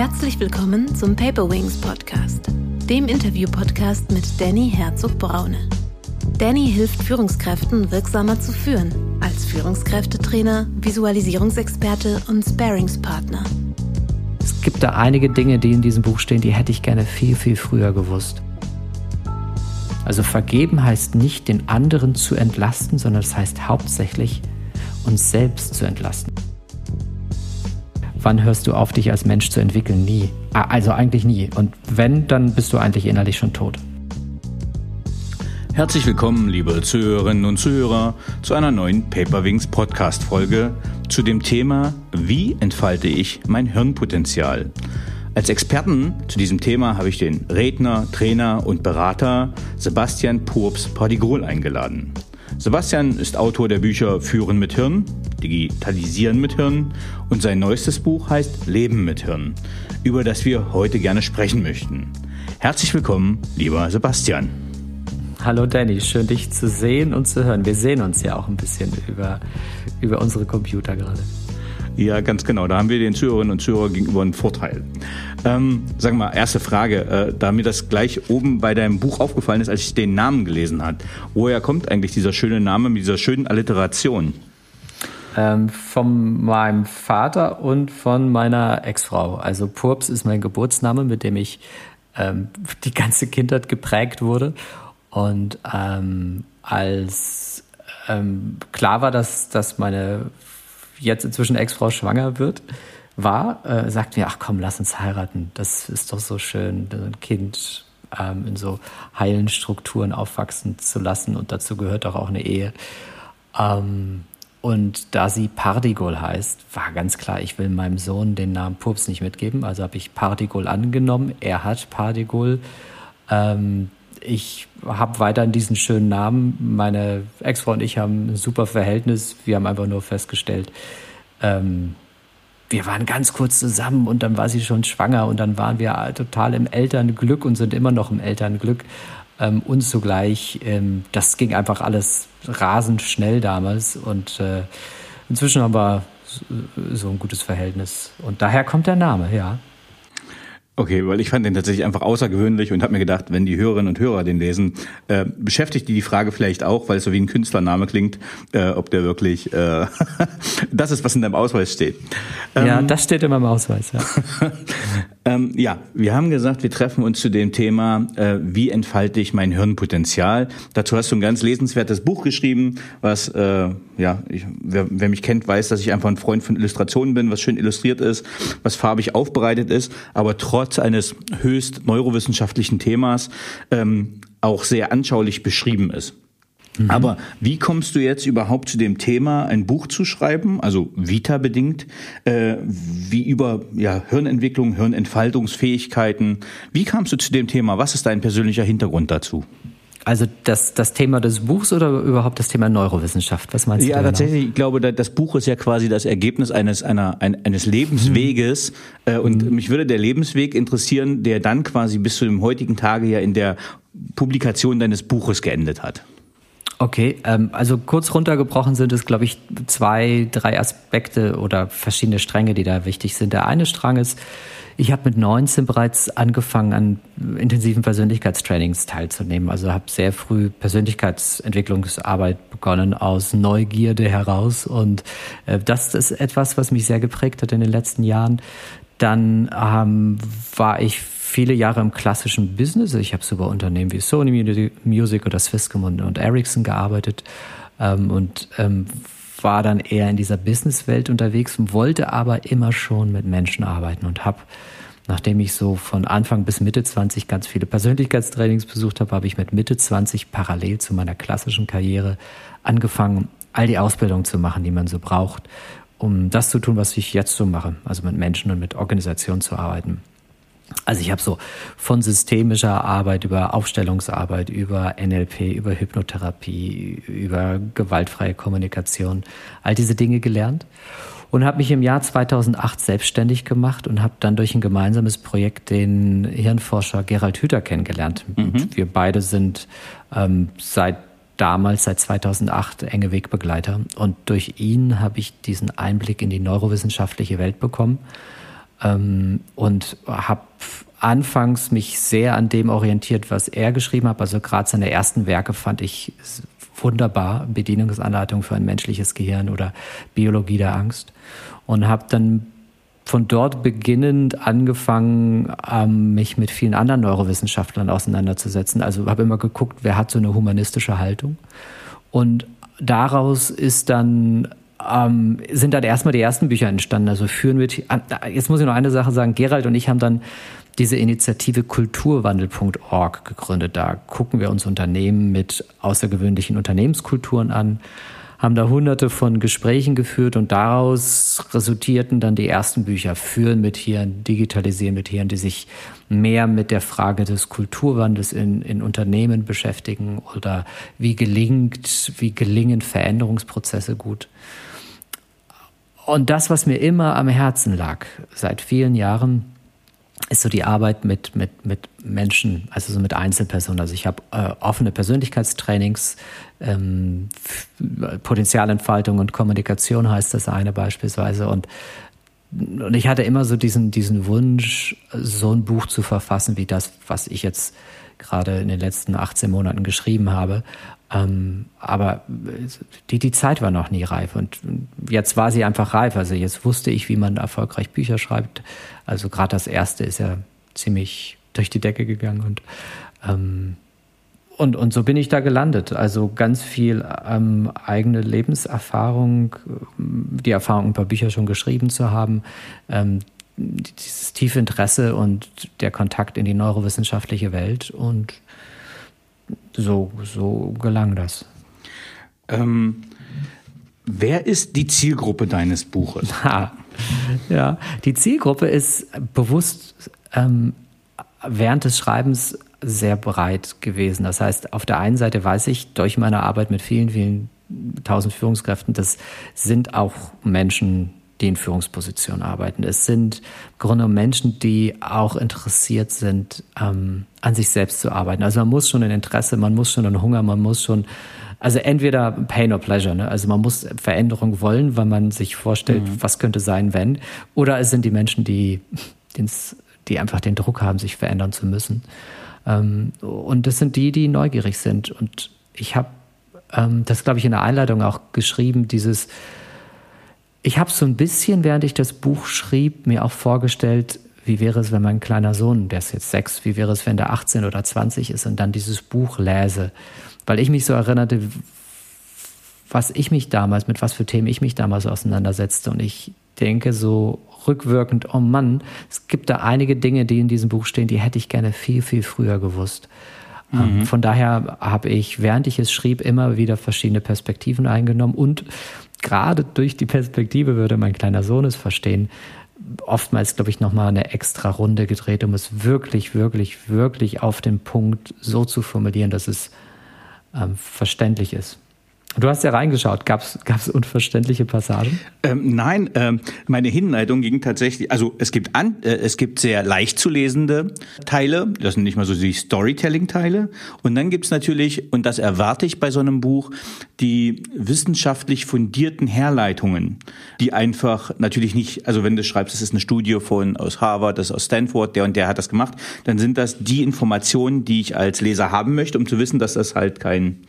Herzlich willkommen zum Paper Wings Podcast, dem Interview-Podcast mit Danny Herzog-Braune. Danny hilft Führungskräften wirksamer zu führen, als Führungskräftetrainer, Visualisierungsexperte und Sparingspartner. Es gibt da einige Dinge, die in diesem Buch stehen, die hätte ich gerne viel, viel früher gewusst. Also vergeben heißt nicht, den anderen zu entlasten, sondern es heißt hauptsächlich, uns selbst zu entlasten. Wann hörst du auf, dich als Mensch zu entwickeln? Nie. Ah, also eigentlich nie. Und wenn, dann bist du eigentlich innerlich schon tot. Herzlich willkommen, liebe Zuhörerinnen und Zuhörer, zu einer neuen Paperwings Podcast Folge zu dem Thema Wie entfalte ich mein Hirnpotenzial? Als Experten zu diesem Thema habe ich den Redner, Trainer und Berater Sebastian Purps Pardigol eingeladen. Sebastian ist Autor der Bücher Führen mit Hirn, Digitalisieren mit Hirn und sein neuestes Buch heißt Leben mit Hirn, über das wir heute gerne sprechen möchten. Herzlich willkommen, lieber Sebastian. Hallo Danny, schön dich zu sehen und zu hören. Wir sehen uns ja auch ein bisschen über, über unsere Computer gerade. Ja, ganz genau. Da haben wir den Zuhörerinnen und Zuhörern gegenüber einen Vorteil. Ähm, sag mal, erste Frage, äh, da mir das gleich oben bei deinem Buch aufgefallen ist, als ich den Namen gelesen habe. Woher kommt eigentlich dieser schöne Name mit dieser schönen Alliteration? Ähm, von meinem Vater und von meiner Ex-Frau. Also Purps ist mein Geburtsname, mit dem ich ähm, die ganze Kindheit geprägt wurde. Und ähm, als ähm, klar war, dass, dass meine jetzt inzwischen Ex-Frau schwanger wird, war, äh, sagt mir, ach komm, lass uns heiraten. Das ist doch so schön, ein Kind ähm, in so heilen Strukturen aufwachsen zu lassen und dazu gehört auch, auch eine Ehe. Ähm, und da sie Pardigol heißt, war ganz klar, ich will meinem Sohn den Namen Pups nicht mitgeben. Also habe ich Pardigol angenommen. Er hat Pardigol. Ähm, ich habe weiterhin diesen schönen Namen. Meine Ex-Frau und ich haben ein super Verhältnis. Wir haben einfach nur festgestellt, ähm, wir waren ganz kurz zusammen und dann war sie schon schwanger und dann waren wir total im Elternglück und sind immer noch im Elternglück. Ähm, und zugleich, ähm, das ging einfach alles rasend schnell damals und äh, inzwischen haben wir so ein gutes Verhältnis. Und daher kommt der Name, ja. Okay, weil ich fand den tatsächlich einfach außergewöhnlich und habe mir gedacht, wenn die Hörerinnen und Hörer den lesen, äh, beschäftigt die die Frage vielleicht auch, weil es so wie ein Künstlername klingt, äh, ob der wirklich äh, das ist, was in deinem Ausweis steht. Ähm, ja, das steht in meinem Ausweis, ja. ähm, ja, wir haben gesagt, wir treffen uns zu dem Thema, äh, wie entfalte ich mein Hirnpotenzial. Dazu hast du ein ganz lesenswertes Buch geschrieben, was, äh, ja, ich, wer, wer mich kennt, weiß, dass ich einfach ein Freund von Illustrationen bin, was schön illustriert ist, was farbig aufbereitet ist, aber trotz eines höchst neurowissenschaftlichen Themas ähm, auch sehr anschaulich beschrieben ist. Mhm. Aber wie kommst du jetzt überhaupt zu dem Thema, ein Buch zu schreiben, also Vita bedingt, äh, wie über ja, Hirnentwicklung, Hirnentfaltungsfähigkeiten? Wie kamst du zu dem Thema? Was ist dein persönlicher Hintergrund dazu? Also das, das Thema des Buchs oder überhaupt das Thema Neurowissenschaft? Was meinst ja, du? Ja, tatsächlich, ich glaube, das Buch ist ja quasi das Ergebnis eines, einer, eines Lebensweges. Äh, und mhm. mich würde der Lebensweg interessieren, der dann quasi bis zu dem heutigen Tage ja in der Publikation deines Buches geendet hat. Okay, ähm, also kurz runtergebrochen sind es, glaube ich, zwei, drei Aspekte oder verschiedene Stränge, die da wichtig sind. Der eine Strang ist, ich habe mit 19 bereits angefangen, an intensiven Persönlichkeitstrainings teilzunehmen. Also habe sehr früh Persönlichkeitsentwicklungsarbeit begonnen aus Neugierde heraus. Und äh, das ist etwas, was mich sehr geprägt hat in den letzten Jahren. Dann ähm, war ich viele Jahre im klassischen Business. Ich habe sogar Unternehmen wie Sony Music oder Swisscom und, und Ericsson gearbeitet ähm, und ähm, war dann eher in dieser Businesswelt unterwegs und wollte aber immer schon mit Menschen arbeiten und habe, nachdem ich so von Anfang bis Mitte 20 ganz viele Persönlichkeitstrainings besucht habe, habe ich mit Mitte 20 parallel zu meiner klassischen Karriere angefangen, all die Ausbildung zu machen, die man so braucht, um das zu tun, was ich jetzt so mache, also mit Menschen und mit Organisationen zu arbeiten. Also ich habe so von systemischer Arbeit über Aufstellungsarbeit, über NLP, über Hypnotherapie, über gewaltfreie Kommunikation, all diese Dinge gelernt und habe mich im Jahr 2008 selbstständig gemacht und habe dann durch ein gemeinsames Projekt den Hirnforscher Gerald Hüther kennengelernt. Mhm. Wir beide sind ähm, seit damals, seit 2008, enge Wegbegleiter und durch ihn habe ich diesen Einblick in die neurowissenschaftliche Welt bekommen ähm, und habe anfangs mich sehr an dem orientiert, was er geschrieben hat. Also gerade seine ersten Werke fand ich wunderbar. Bedienungsanleitung für ein menschliches Gehirn oder Biologie der Angst. Und habe dann von dort beginnend angefangen, ähm, mich mit vielen anderen Neurowissenschaftlern auseinanderzusetzen. Also habe immer geguckt, wer hat so eine humanistische Haltung. Und daraus ist dann ähm, sind dann erstmal die ersten Bücher entstanden. Also führen wir, jetzt muss ich noch eine Sache sagen, Gerald und ich haben dann diese Initiative kulturwandel.org gegründet. Da gucken wir uns Unternehmen mit außergewöhnlichen Unternehmenskulturen an, haben da hunderte von Gesprächen geführt und daraus resultierten dann die ersten Bücher Führen mit Hirn, Digitalisieren mit Hirn, die sich mehr mit der Frage des Kulturwandels in, in Unternehmen beschäftigen oder wie gelingt, wie gelingen Veränderungsprozesse gut. Und das, was mir immer am Herzen lag, seit vielen Jahren, ist so die Arbeit mit, mit, mit Menschen, also so mit Einzelpersonen. Also ich habe äh, offene Persönlichkeitstrainings, ähm, Potenzialentfaltung und Kommunikation heißt das eine beispielsweise. Und, und ich hatte immer so diesen, diesen Wunsch, so ein Buch zu verfassen wie das, was ich jetzt gerade in den letzten 18 Monaten geschrieben habe. Ähm, aber die, die Zeit war noch nie reif und jetzt war sie einfach reif. Also jetzt wusste ich, wie man erfolgreich Bücher schreibt. Also gerade das erste ist ja ziemlich durch die Decke gegangen und ähm, und, und so bin ich da gelandet. Also ganz viel ähm, eigene Lebenserfahrung, die Erfahrung, ein paar Bücher schon geschrieben zu haben, ähm, dieses tiefe Interesse und der Kontakt in die neurowissenschaftliche Welt und so, so gelang das. Ähm, wer ist die Zielgruppe deines Buches? Ha, ja, die Zielgruppe ist bewusst ähm, während des Schreibens sehr breit gewesen. Das heißt, auf der einen Seite weiß ich durch meine Arbeit mit vielen, vielen tausend Führungskräften, das sind auch Menschen, die in Führungspositionen arbeiten. Es sind im Grunde Menschen, die auch interessiert sind, ähm, an sich selbst zu arbeiten. Also man muss schon ein Interesse, man muss schon einen Hunger, man muss schon, also entweder Pain or Pleasure, ne? also man muss Veränderung wollen, weil man sich vorstellt, mhm. was könnte sein, wenn, oder es sind die Menschen, die, die einfach den Druck haben, sich verändern zu müssen. Ähm, und das sind die, die neugierig sind. Und ich habe ähm, das, glaube ich, in der Einleitung auch geschrieben, dieses, ich habe so ein bisschen, während ich das Buch schrieb, mir auch vorgestellt, wie wäre es, wenn mein kleiner Sohn, der ist jetzt sechs, wie wäre es, wenn der 18 oder 20 ist und dann dieses Buch läse. Weil ich mich so erinnerte, was ich mich damals, mit was für Themen ich mich damals auseinandersetzte. Und ich denke so rückwirkend, oh Mann, es gibt da einige Dinge, die in diesem Buch stehen, die hätte ich gerne viel, viel früher gewusst. Ähm, mhm. Von daher habe ich, während ich es schrieb, immer wieder verschiedene Perspektiven eingenommen und gerade durch die Perspektive würde mein kleiner Sohn es verstehen, oftmals, glaube ich, nochmal eine extra Runde gedreht, um es wirklich, wirklich, wirklich auf den Punkt so zu formulieren, dass es verständlich ist. Du hast ja reingeschaut. Gab es unverständliche Passagen? Ähm, nein, ähm, meine Hinleitung ging tatsächlich. Also es gibt an, äh, es gibt sehr leicht zu lesende Teile. Das sind nicht mal so die Storytelling-Teile. Und dann gibt's natürlich, und das erwarte ich bei so einem Buch, die wissenschaftlich fundierten Herleitungen, die einfach natürlich nicht. Also wenn du schreibst, das ist eine Studie von aus Harvard, das ist aus Stanford, der und der hat das gemacht, dann sind das die Informationen, die ich als Leser haben möchte, um zu wissen, dass das halt kein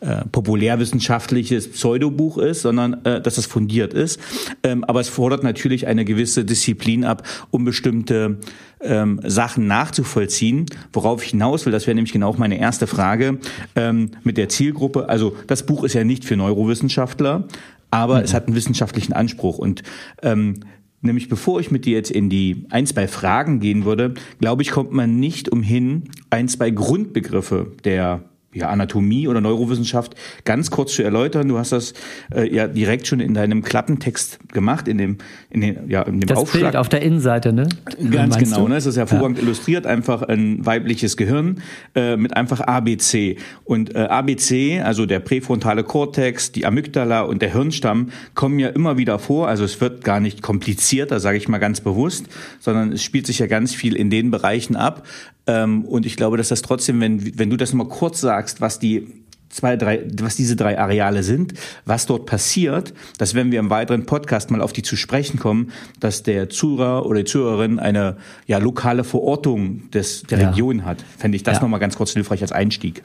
äh, populärwissenschaftliches Pseudobuch ist, sondern äh, dass es fundiert ist. Ähm, aber es fordert natürlich eine gewisse Disziplin ab, um bestimmte ähm, Sachen nachzuvollziehen. Worauf ich hinaus will, das wäre nämlich genau meine erste Frage ähm, mit der Zielgruppe. Also das Buch ist ja nicht für Neurowissenschaftler, aber mhm. es hat einen wissenschaftlichen Anspruch und ähm, Nämlich bevor ich mit dir jetzt in die ein, zwei Fragen gehen würde, glaube ich, kommt man nicht umhin, ein, zwei Grundbegriffe der ja, Anatomie oder Neurowissenschaft ganz kurz zu erläutern. Du hast das äh, ja direkt schon in deinem Klappentext gemacht, in dem, in dem, ja, in dem das Aufschlag. Bild auf der Innenseite, ne? Ganz genau, ne? Es ist hervorragend ja. illustriert, einfach ein weibliches Gehirn äh, mit einfach ABC. Und äh, ABC, also der präfrontale Kortex, die Amygdala und der Hirnstamm kommen ja immer wieder vor. Also es wird gar nicht komplizierter, sage ich mal ganz bewusst, sondern es spielt sich ja ganz viel in den Bereichen ab. Ähm, und ich glaube, dass das trotzdem, wenn, wenn du das mal kurz sagst, was die zwei, drei, was diese drei Areale sind, was dort passiert, dass wenn wir im weiteren Podcast mal auf die zu sprechen kommen, dass der Zuhörer oder die Zuhörerin eine ja lokale Verortung des der ja. Region hat, fände ich das ja. nochmal ganz kurz hilfreich als Einstieg.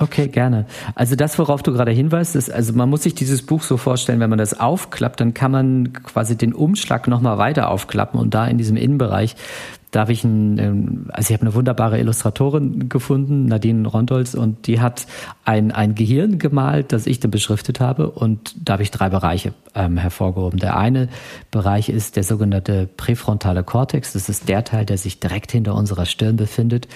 Okay, gerne. Also das, worauf du gerade hinweist, ist, also man muss sich dieses Buch so vorstellen, wenn man das aufklappt, dann kann man quasi den Umschlag nochmal weiter aufklappen und da in diesem Innenbereich darf ich ein, ähm, also ich habe eine wunderbare Illustratorin gefunden, Nadine Rondolz, und die hat ein, ein Gehirn gemalt, das ich dann beschriftet habe, und da habe ich drei Bereiche ähm, hervorgehoben. Der eine Bereich ist der sogenannte präfrontale Kortex. Das ist der Teil, der sich direkt hinter unserer Stirn befindet.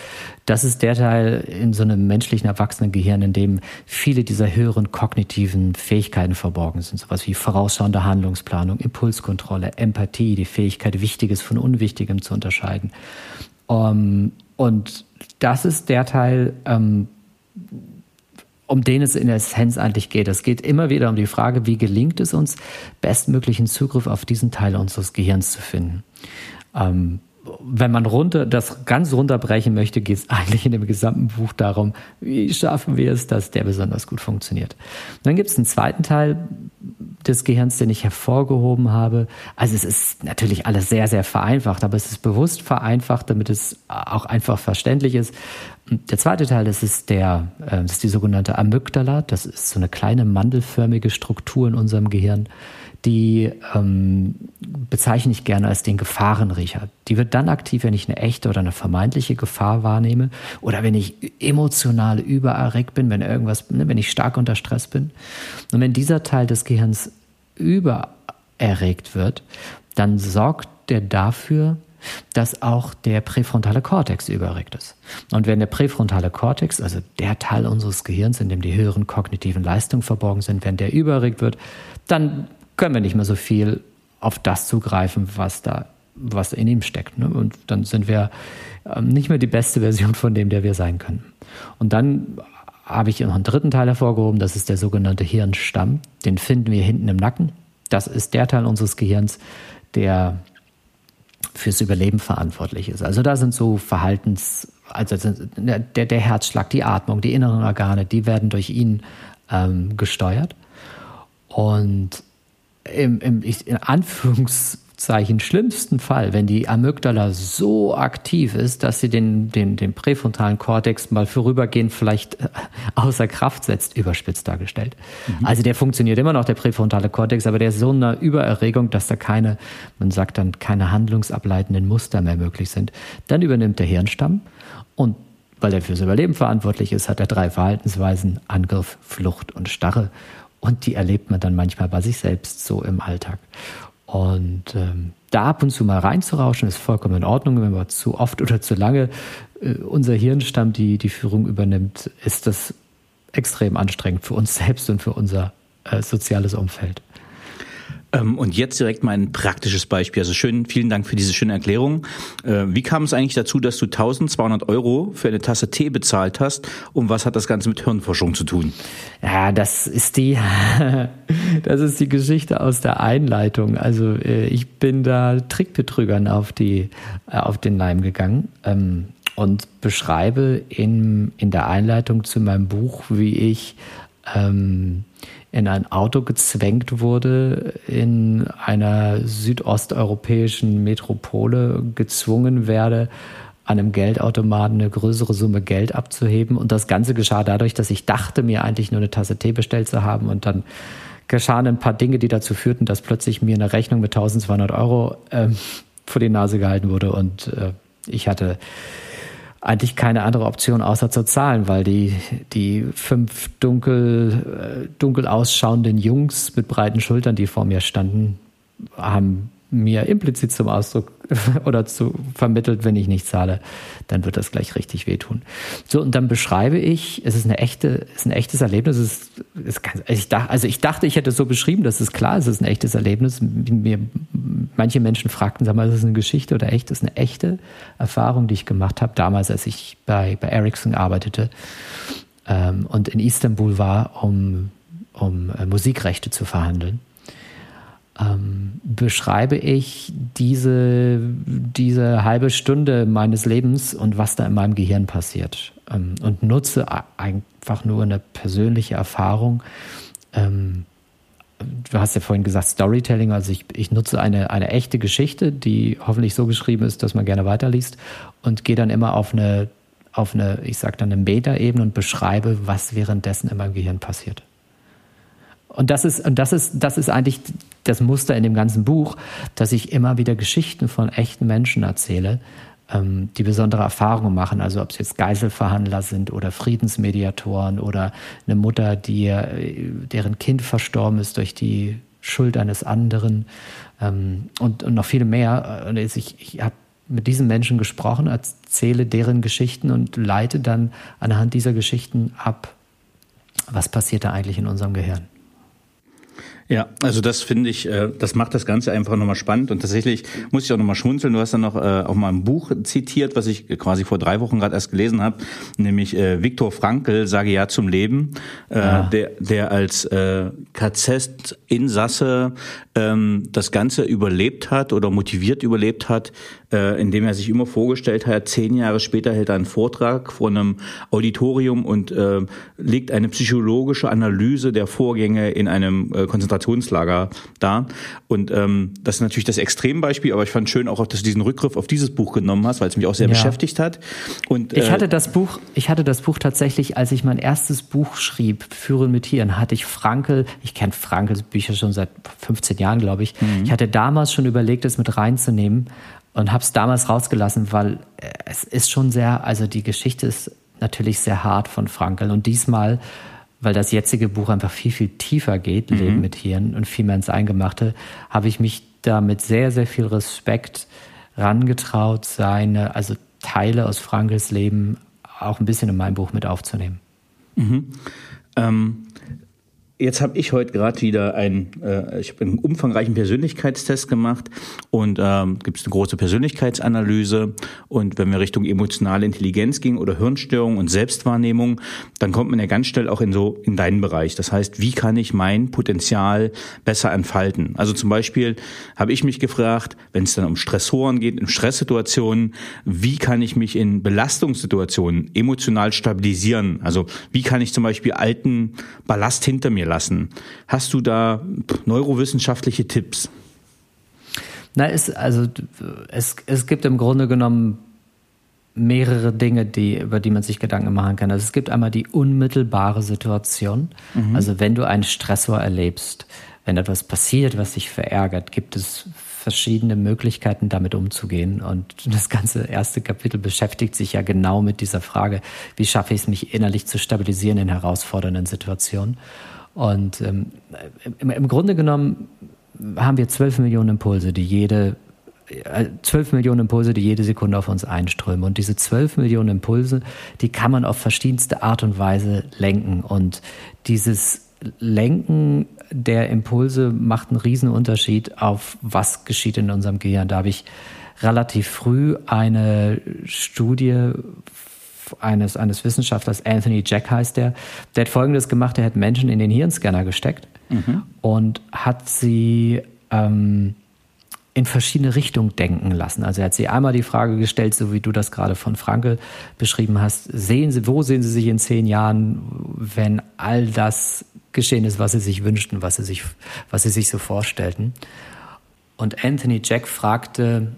Das ist der Teil in so einem menschlichen Erwachsenengehirn, in dem viele dieser höheren kognitiven Fähigkeiten verborgen sind. Sowas wie vorausschauende Handlungsplanung, Impulskontrolle, Empathie, die Fähigkeit, Wichtiges von Unwichtigem zu unterscheiden. Um, ähm, und das ist der Teil, ähm, um den es in der Essenz eigentlich geht. Es geht immer wieder um die Frage, wie gelingt es uns, bestmöglichen Zugriff auf diesen Teil unseres Gehirns zu finden. Ähm, wenn man runter, das ganz runterbrechen möchte, geht es eigentlich in dem gesamten Buch darum, wie schaffen wir es, dass der besonders gut funktioniert. Und dann gibt es einen zweiten Teil des Gehirns, den ich hervorgehoben habe. Also es ist natürlich alles sehr, sehr vereinfacht, aber es ist bewusst vereinfacht, damit es auch einfach verständlich ist. Und der zweite Teil, das ist der, äh, das ist die sogenannte Amygdala. Das ist so eine kleine mandelförmige Struktur in unserem Gehirn die ähm, bezeichne ich gerne als den Gefahrenriecher. Die wird dann aktiv, wenn ich eine echte oder eine vermeintliche Gefahr wahrnehme oder wenn ich emotional übererregt bin, wenn irgendwas, ne, wenn ich stark unter Stress bin. Und wenn dieser Teil des Gehirns übererregt wird, dann sorgt der dafür, dass auch der präfrontale Kortex überregt ist. Und wenn der präfrontale Kortex, also der Teil unseres Gehirns, in dem die höheren kognitiven Leistungen verborgen sind, wenn der überregt wird, dann können wir nicht mehr so viel auf das zugreifen, was da, was in ihm steckt. Ne? Und dann sind wir ähm, nicht mehr die beste Version von dem, der wir sein können. Und dann habe ich noch einen dritten Teil hervorgehoben, das ist der sogenannte Hirnstamm. Den finden wir hinten im Nacken. Das ist der Teil unseres Gehirns, der fürs Überleben verantwortlich ist. Also da sind so Verhaltens, also der, der Herzschlag, die Atmung, die inneren Organe, die werden durch ihn ähm, gesteuert. Und im, im in Anführungszeichen schlimmsten Fall, wenn die Amygdala so aktiv ist, dass sie den, den, den präfrontalen Kortex mal vorübergehend vielleicht äh, außer Kraft setzt, überspitzt dargestellt. Mhm. Also der funktioniert immer noch, der präfrontale Kortex, aber der ist so eine Übererregung, dass da keine, man sagt dann, keine handlungsableitenden Muster mehr möglich sind. Dann übernimmt der Hirnstamm und weil er fürs Überleben verantwortlich ist, hat er drei Verhaltensweisen, Angriff, Flucht und Starre. Und die erlebt man dann manchmal bei sich selbst so im Alltag. Und ähm, da ab und zu mal reinzurauschen, ist vollkommen in Ordnung. Wenn man zu oft oder zu lange äh, unser Hirnstamm die, die Führung übernimmt, ist das extrem anstrengend für uns selbst und für unser äh, soziales Umfeld. Ähm, und jetzt direkt mal ein praktisches Beispiel. Also schön, vielen Dank für diese schöne Erklärung. Äh, wie kam es eigentlich dazu, dass du 1200 Euro für eine Tasse Tee bezahlt hast? Und was hat das Ganze mit Hirnforschung zu tun? Ja, das ist die, das ist die Geschichte aus der Einleitung. Also äh, ich bin da Trickbetrügern auf die, äh, auf den Leim gegangen. Ähm, und beschreibe in, in der Einleitung zu meinem Buch, wie ich ähm, in ein Auto gezwängt wurde, in einer südosteuropäischen Metropole gezwungen werde, an einem Geldautomaten eine größere Summe Geld abzuheben. Und das Ganze geschah dadurch, dass ich dachte, mir eigentlich nur eine Tasse Tee bestellt zu haben. Und dann geschahen ein paar Dinge, die dazu führten, dass plötzlich mir eine Rechnung mit 1200 Euro äh, vor die Nase gehalten wurde. Und äh, ich hatte eigentlich keine andere Option außer zu zahlen, weil die, die fünf dunkel, äh, dunkel ausschauenden Jungs mit breiten Schultern, die vor mir standen, haben mir implizit zum Ausdruck oder zu vermittelt, wenn ich nicht zahle, dann wird das gleich richtig wehtun. So, und dann beschreibe ich, es ist eine echte, es ist ein echtes Erlebnis. Es ist, es ist ganz, ich dachte, also ich dachte, ich hätte es so beschrieben, das ist klar, es ist ein echtes Erlebnis. Mir, manche Menschen fragten, sag mal, ist es eine Geschichte oder echt? Das ist eine echte Erfahrung, die ich gemacht habe, damals, als ich bei, bei Ericsson arbeitete ähm, und in Istanbul war, um, um äh, Musikrechte zu verhandeln. Ähm, beschreibe ich diese, diese halbe Stunde meines Lebens und was da in meinem Gehirn passiert. Ähm, und nutze einfach nur eine persönliche Erfahrung. Ähm, du hast ja vorhin gesagt Storytelling, also ich, ich nutze eine, eine echte Geschichte, die hoffentlich so geschrieben ist, dass man gerne weiterliest und gehe dann immer auf eine, auf eine, ich sage dann eine Meta-Ebene und beschreibe, was währenddessen in meinem Gehirn passiert. Und das ist, und das ist, das ist eigentlich das Muster in dem ganzen Buch, dass ich immer wieder Geschichten von echten Menschen erzähle, ähm, die besondere Erfahrungen machen. Also ob es jetzt Geiselverhandler sind oder Friedensmediatoren oder eine Mutter, die, äh, deren Kind verstorben ist durch die Schuld eines anderen ähm, und, und noch viele mehr. Und ich, ich habe mit diesen Menschen gesprochen, erzähle deren Geschichten und leite dann anhand dieser Geschichten ab, was passiert da eigentlich in unserem Gehirn. Ja, also das finde ich, äh, das macht das Ganze einfach nochmal spannend und tatsächlich muss ich auch nochmal schmunzeln. Du hast dann noch äh, auch mal ein Buch zitiert, was ich quasi vor drei Wochen gerade erst gelesen habe, nämlich äh, Viktor Frankl, Sage Ja zum Leben, ja. der, der als KZ-Insasse ähm, das Ganze überlebt hat oder motiviert überlebt hat, äh, indem er sich immer vorgestellt hat, zehn Jahre später hält er einen Vortrag vor einem Auditorium und äh, legt eine psychologische Analyse der Vorgänge in einem äh, Konzentrationslager dar. Und ähm, das ist natürlich das Extrembeispiel, aber ich fand schön auch, dass du diesen Rückgriff auf dieses Buch genommen hast, weil es mich auch sehr ja. beschäftigt hat. Und, äh, ich hatte das Buch, ich hatte das Buch tatsächlich, als ich mein erstes Buch schrieb, Führen mit Tieren, hatte ich Frankel, ich kenne Frankels Bücher schon seit 15 Jahren, glaube ich. Mhm. Ich hatte damals schon überlegt, es mit reinzunehmen und habe es damals rausgelassen, weil äh, es ist schon sehr, also die Geschichte ist natürlich sehr hart von Frankel und diesmal, weil das jetzige Buch einfach viel, viel tiefer geht, mhm. Leben mit Hirn und viel mehr ins Eingemachte, habe ich mich da mit sehr, sehr viel Respekt rangetraut, seine, also Teile aus Frankels Leben auch ein bisschen in mein Buch mit aufzunehmen. Mhm. Ähm, Jetzt habe ich heute gerade wieder ein, äh, ich habe einen umfangreichen Persönlichkeitstest gemacht und ähm, gibt es eine große Persönlichkeitsanalyse und wenn wir Richtung emotionale Intelligenz gingen oder Hirnstörung und Selbstwahrnehmung, dann kommt man ja ganz schnell auch in so in deinen Bereich. Das heißt, wie kann ich mein Potenzial besser entfalten? Also zum Beispiel habe ich mich gefragt, wenn es dann um Stressoren geht, in Stresssituationen, wie kann ich mich in Belastungssituationen emotional stabilisieren? Also wie kann ich zum Beispiel alten Ballast hinter mir lassen. Hast du da neurowissenschaftliche Tipps? Na, es, also, es, es gibt im Grunde genommen mehrere Dinge, die, über die man sich Gedanken machen kann. Also es gibt einmal die unmittelbare Situation. Mhm. Also wenn du einen Stressor erlebst, wenn etwas passiert, was dich verärgert, gibt es verschiedene Möglichkeiten, damit umzugehen. Und das ganze erste Kapitel beschäftigt sich ja genau mit dieser Frage, wie schaffe ich es, mich innerlich zu stabilisieren in herausfordernden Situationen. Und ähm, im, im, Grunde genommen haben wir zwölf Millionen Impulse, die jede äh, zwölf Millionen Impulse, die jede Sekunde auf uns einströmen. Und diese zwölf Millionen Impulse, die kann man auf verschiedenste Art und Weise lenken. Und dieses Lenken der Impulse macht einen riesen Unterschied auf was geschieht in unserem Gehirn. Da habe ich relativ früh eine Studie eines, eines Wissenschaftlers, Anthony Jack heißt der, der hat Folgendes gemacht, er hat Menschen in den Hirnscanner gesteckt mhm. und hat sie ähm, in verschiedene Richtungen denken lassen. Also er hat sie einmal die Frage gestellt, so wie du das gerade von Frankel beschrieben hast, sehen Sie, wo sehen Sie sich in zehn Jahren, wenn all das geschehen ist, was Sie sich wünschten, was Sie sich, was Sie sich so vorstellten? Und Anthony Jack fragte,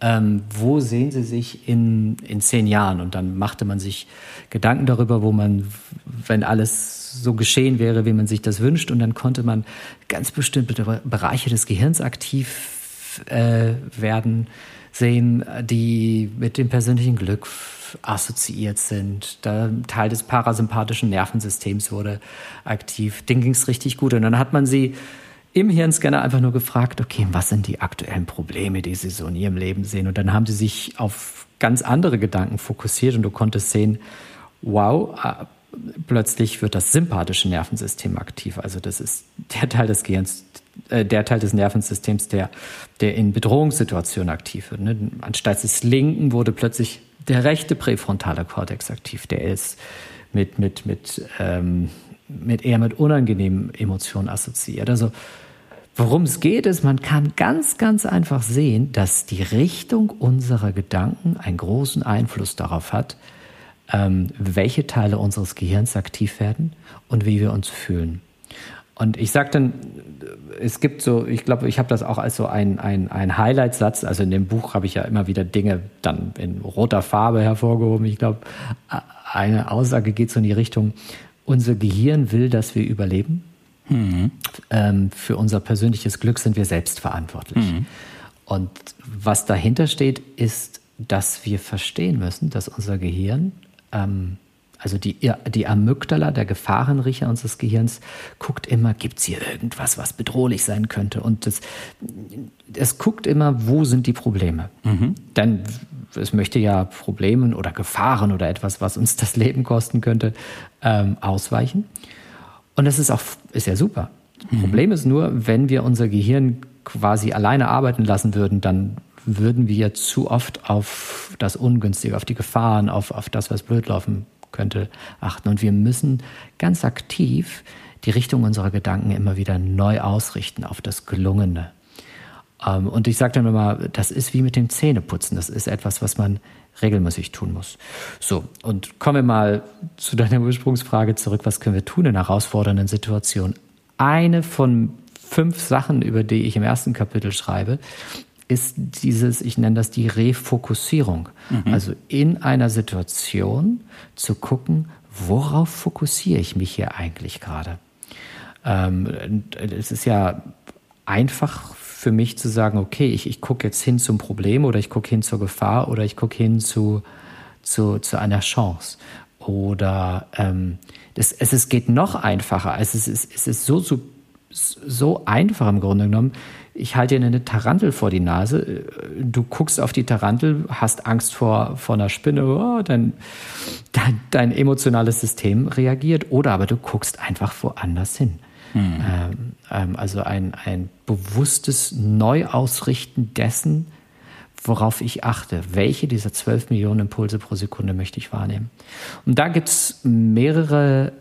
ähm, wo sehen Sie sich in, in zehn Jahren? Und dann machte man sich Gedanken darüber, wo man, wenn alles so geschehen wäre, wie man sich das wünscht. Und dann konnte man ganz bestimmte Bereiche des Gehirns aktiv äh, werden sehen, die mit dem persönlichen Glück assoziiert sind. Da Teil des parasympathischen Nervensystems wurde aktiv. Denen ging es richtig gut. Und dann hat man sie im Hirnscanner einfach nur gefragt, okay, was sind die aktuellen Probleme, die Sie so in Ihrem Leben sehen? Und dann haben sie sich auf ganz andere Gedanken fokussiert und du konntest sehen, wow, äh, plötzlich wird das sympathische Nervensystem aktiv. Also das ist der Teil des Gehirns, äh, der Teil des Nervensystems, der, der in Bedrohungssituationen aktiv wird. Ne? Anstatt des linken wurde plötzlich der rechte präfrontale Kortex aktiv. Der ist mit, mit, mit, ähm, mit eher mit unangenehmen Emotionen assoziiert. Also Worum es geht, ist, man kann ganz, ganz einfach sehen, dass die Richtung unserer Gedanken einen großen Einfluss darauf hat, ähm, welche Teile unseres Gehirns aktiv werden und wie wir uns fühlen. Und ich sage dann, es gibt so, ich glaube, ich habe das auch als so ein, ein, ein Highlight-Satz. Also in dem Buch habe ich ja immer wieder Dinge dann in roter Farbe hervorgehoben. Ich glaube, eine Aussage geht so in die Richtung, unser Gehirn will, dass wir überleben. Mhm. Ähm, für unser persönliches Glück sind wir selbst verantwortlich. Mhm. Und was dahinter steht, ist, dass wir verstehen müssen, dass unser Gehirn, ähm, also die, die Amygdala, der Gefahrenriecher unseres Gehirns, guckt immer, gibt es hier irgendwas, was bedrohlich sein könnte? Und es, es guckt immer, wo sind die Probleme? Mhm. Denn es möchte ja Problemen oder Gefahren oder etwas, was uns das Leben kosten könnte, ähm, ausweichen. Und das ist auch, ist ja super. Mhm. Problem ist nur, wenn wir unser Gehirn quasi alleine arbeiten lassen würden, dann würden wir zu oft auf das Ungünstige, auf die Gefahren, auf, auf das, was blöd laufen könnte, achten. Und wir müssen ganz aktiv die Richtung unserer Gedanken immer wieder neu ausrichten auf das Gelungene. Ähm, und ich sage dann immer, das ist wie mit dem Zähneputzen. Das ist etwas, was man regelmäßig tun muss. So, und kommen wir mal zu deiner Ursprungsfrage zurück. Was können wir tun in herausfordernden Situationen? Eine von fünf Sachen, über die ich im ersten Kapitel schreibe, ist dieses, ich nenne das die Refokussierung. Mhm. Also in einer Situation zu gucken, worauf fokussiere ich mich hier eigentlich gerade? Ähm, es ist ja einfach für mich zu sagen, okay, ich, ich gucke jetzt hin zum Problem oder ich gucke hin zur Gefahr oder ich gucke hin zu, zu, zu einer Chance. Oder ähm, das, es, es geht noch einfacher. Es ist, es ist so, so, so einfach im Grunde genommen. Ich halte dir eine Tarantel vor die Nase. Du guckst auf die Tarantel, hast Angst vor, vor einer Spinne, oh, dein, dein, dein emotionales System reagiert. Oder aber du guckst einfach woanders hin. Ähm, ähm, also ein, ein bewusstes Neuausrichten dessen, worauf ich achte. Welche dieser 12 Millionen Impulse pro Sekunde möchte ich wahrnehmen? Und da gibt es mehrere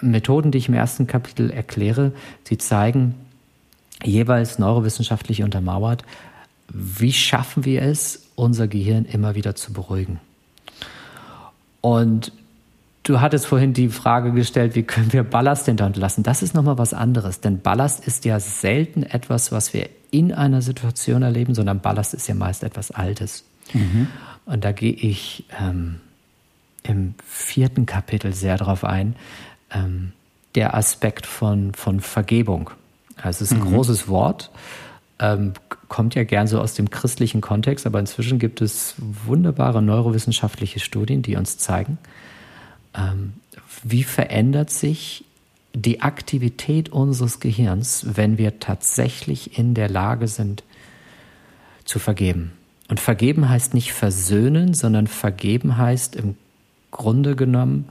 Methoden, die ich im ersten Kapitel erkläre. Sie zeigen jeweils neurowissenschaftlich untermauert, wie schaffen wir es, unser Gehirn immer wieder zu beruhigen. Und Du hattest vorhin die Frage gestellt, wie können wir Ballast hinter uns lassen? Das ist nochmal was anderes, denn Ballast ist ja selten etwas, was wir in einer Situation erleben, sondern Ballast ist ja meist etwas Altes. Mhm. Und da gehe ich ähm, im vierten Kapitel sehr darauf ein, ähm, der Aspekt von, von Vergebung. Also es ist ein mhm. großes Wort, ähm, kommt ja gern so aus dem christlichen Kontext, aber inzwischen gibt es wunderbare neurowissenschaftliche Studien, die uns zeigen, ähm, wie verändert sich die Aktivität unseres Gehirns, wenn wir tatsächlich in der Lage sind zu vergeben. Und vergeben heißt nicht versöhnen, sondern vergeben heißt im Grunde genommen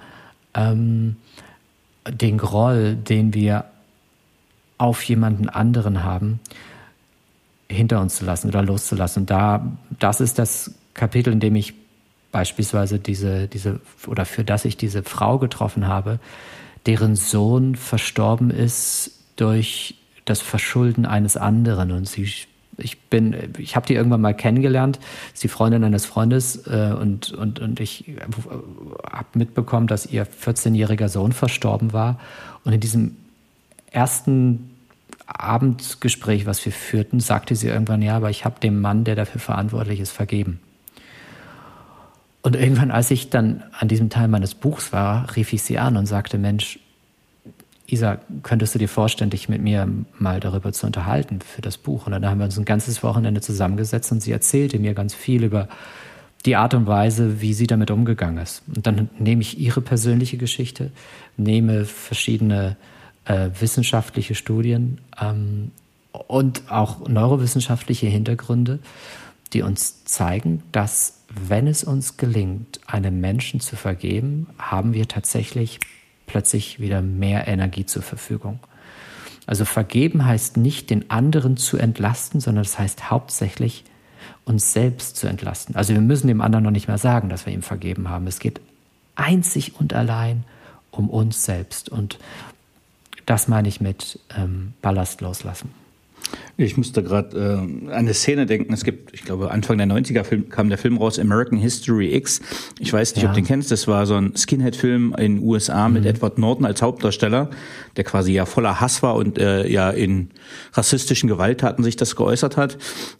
ähm, den Groll, den wir auf jemanden anderen haben, hinter uns zu lassen oder loszulassen. Und da, das ist das Kapitel, in dem ich beispielsweise diese, diese, oder für das ich diese Frau getroffen habe, deren Sohn verstorben ist durch das Verschulden eines anderen. Und sie, ich bin, ich habe die irgendwann mal kennengelernt, ist die Freundin eines Freundes äh, und, und, und ich habe mitbekommen, dass ihr 14-jähriger Sohn verstorben war. Und in diesem ersten Abendgespräch, was wir führten, sagte sie irgendwann, ja, aber ich habe dem Mann, der dafür verantwortlich ist, vergeben. Und irgendwann, als ich dann an diesem Teil meines Buchs war, rief ich sie an und sagte, Mensch, Isa, könntest du dir vorstellen, dich mit mir mal darüber zu unterhalten für das Buch? Und dann haben wir uns ein ganzes Wochenende zusammengesetzt und sie erzählte mir ganz viel über die Art und Weise, wie sie damit umgegangen ist. Und dann nehme ich ihre persönliche Geschichte, nehme verschiedene äh, wissenschaftliche Studien ähm, und auch neurowissenschaftliche Hintergründe, die uns zeigen, dass wenn es uns gelingt, einem Menschen zu vergeben, haben wir tatsächlich plötzlich wieder mehr Energie zur Verfügung. Also vergeben heißt nicht, den anderen zu entlasten, sondern das heißt hauptsächlich, uns selbst zu entlasten. Also wir müssen dem anderen noch nicht mehr sagen, dass wir ihm vergeben haben. Es geht einzig und allein um uns selbst. Und das meine ich mit ähm, Ballast loslassen. Ich musste gerade äh, an eine Szene denken. Es gibt, ich glaube, Anfang der 90er Film, kam der Film raus, American History X. Ich weiß nicht, ja. ob du den kennst. Das war so ein Skinhead-Film in den USA mhm. mit Edward Norton als Hauptdarsteller, der quasi ja voller Hass war und äh, ja in rassistischen Gewalttaten sich das geäußert hat.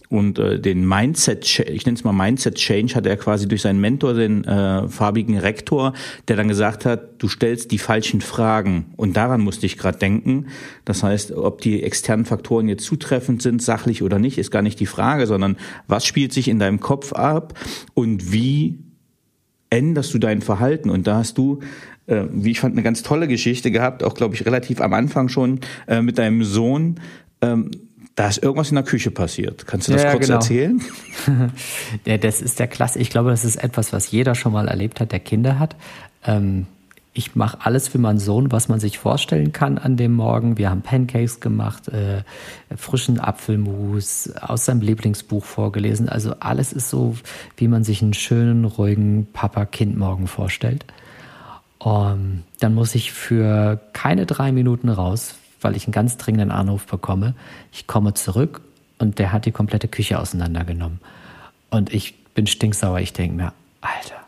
Und äh, den Mindset, ich nenne es mal Mindset Change, hat er quasi durch seinen Mentor, den äh, farbigen Rektor, der dann gesagt hat, du stellst die falschen Fragen. Und daran musste ich gerade denken. Das heißt, ob die externen Faktoren jetzt zutreffen, zutreffend sind, sachlich oder nicht, ist gar nicht die Frage, sondern was spielt sich in deinem Kopf ab und wie änderst du dein Verhalten? Und da hast du, äh, wie ich fand, eine ganz tolle Geschichte gehabt, auch glaube ich relativ am Anfang schon äh, mit deinem Sohn. Ähm, da ist irgendwas in der Küche passiert. Kannst du das ja, kurz genau. erzählen? ja, das ist der Klasse. Ich glaube, das ist etwas, was jeder schon mal erlebt hat, der Kinder hat. Ähm, ich mache alles für meinen Sohn, was man sich vorstellen kann an dem Morgen. Wir haben Pancakes gemacht, äh, frischen Apfelmus, aus seinem Lieblingsbuch vorgelesen. Also alles ist so, wie man sich einen schönen, ruhigen Papa-Kind-Morgen vorstellt. Um, dann muss ich für keine drei Minuten raus, weil ich einen ganz dringenden Anruf bekomme. Ich komme zurück und der hat die komplette Küche auseinandergenommen. Und ich bin stinksauer. Ich denke mir, Alter,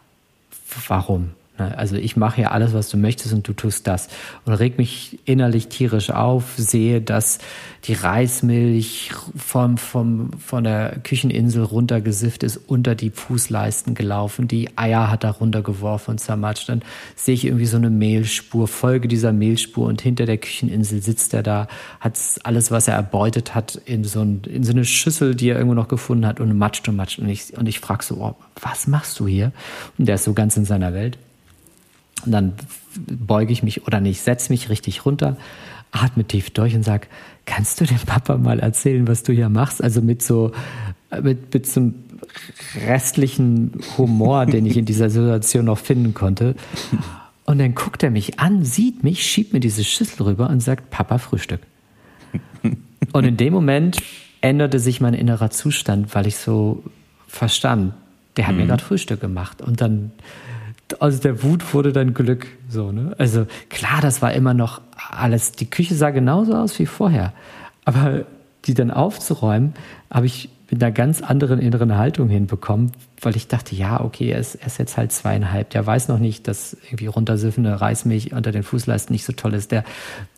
warum? Ne? Also ich mache ja alles, was du möchtest und du tust das. Und reg mich innerlich tierisch auf, sehe, dass die Reismilch vom, vom, von der Kücheninsel runtergesifft ist, unter die Fußleisten gelaufen, die Eier hat er runtergeworfen und zermatscht. Dann sehe ich irgendwie so eine Mehlspur, folge dieser Mehlspur und hinter der Kücheninsel sitzt er da, hat alles, was er erbeutet hat, in so, ein, in so eine Schüssel, die er irgendwo noch gefunden hat und matscht und matscht. Und ich, und ich frage so, oh, was machst du hier? Und der ist so ganz in seiner Welt. Und dann beuge ich mich oder nicht, setze mich richtig runter, atme tief durch und sag, kannst du dem Papa mal erzählen, was du hier machst? Also mit so, mit, mit so einem restlichen Humor, den ich in dieser Situation noch finden konnte. Und dann guckt er mich an, sieht mich, schiebt mir diese Schüssel rüber und sagt, Papa, Frühstück. Und in dem Moment änderte sich mein innerer Zustand, weil ich so verstand, der hat mhm. mir gerade Frühstück gemacht. Und dann aus der Wut wurde dann Glück. So, ne? Also klar, das war immer noch alles. Die Küche sah genauso aus wie vorher. Aber die dann aufzuräumen, habe ich mit einer ganz anderen inneren Haltung hinbekommen, weil ich dachte, ja, okay, er ist, er ist jetzt halt zweieinhalb. Der weiß noch nicht, dass irgendwie runtersiffende Reismilch unter den Fußleisten nicht so toll ist. Der,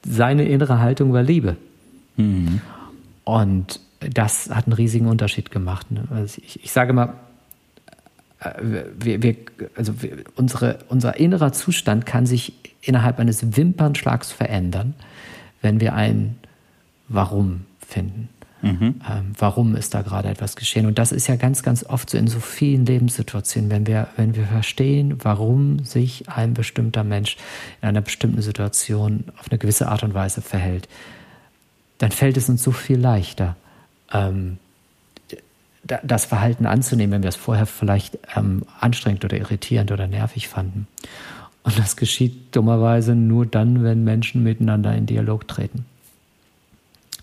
seine innere Haltung war Liebe. Mhm. Und das hat einen riesigen Unterschied gemacht. Ne? Also ich, ich sage mal, wir, wir, also wir, unsere, unser innerer Zustand kann sich innerhalb eines Wimpernschlags verändern, wenn wir ein Warum finden. Mhm. Ähm, warum ist da gerade etwas geschehen? Und das ist ja ganz, ganz oft so in so vielen Lebenssituationen, wenn wir, wenn wir verstehen, warum sich ein bestimmter Mensch in einer bestimmten Situation auf eine gewisse Art und Weise verhält, dann fällt es uns so viel leichter, ähm, das Verhalten anzunehmen, wenn wir es vorher vielleicht ähm, anstrengend oder irritierend oder nervig fanden. Und das geschieht dummerweise nur dann, wenn Menschen miteinander in Dialog treten.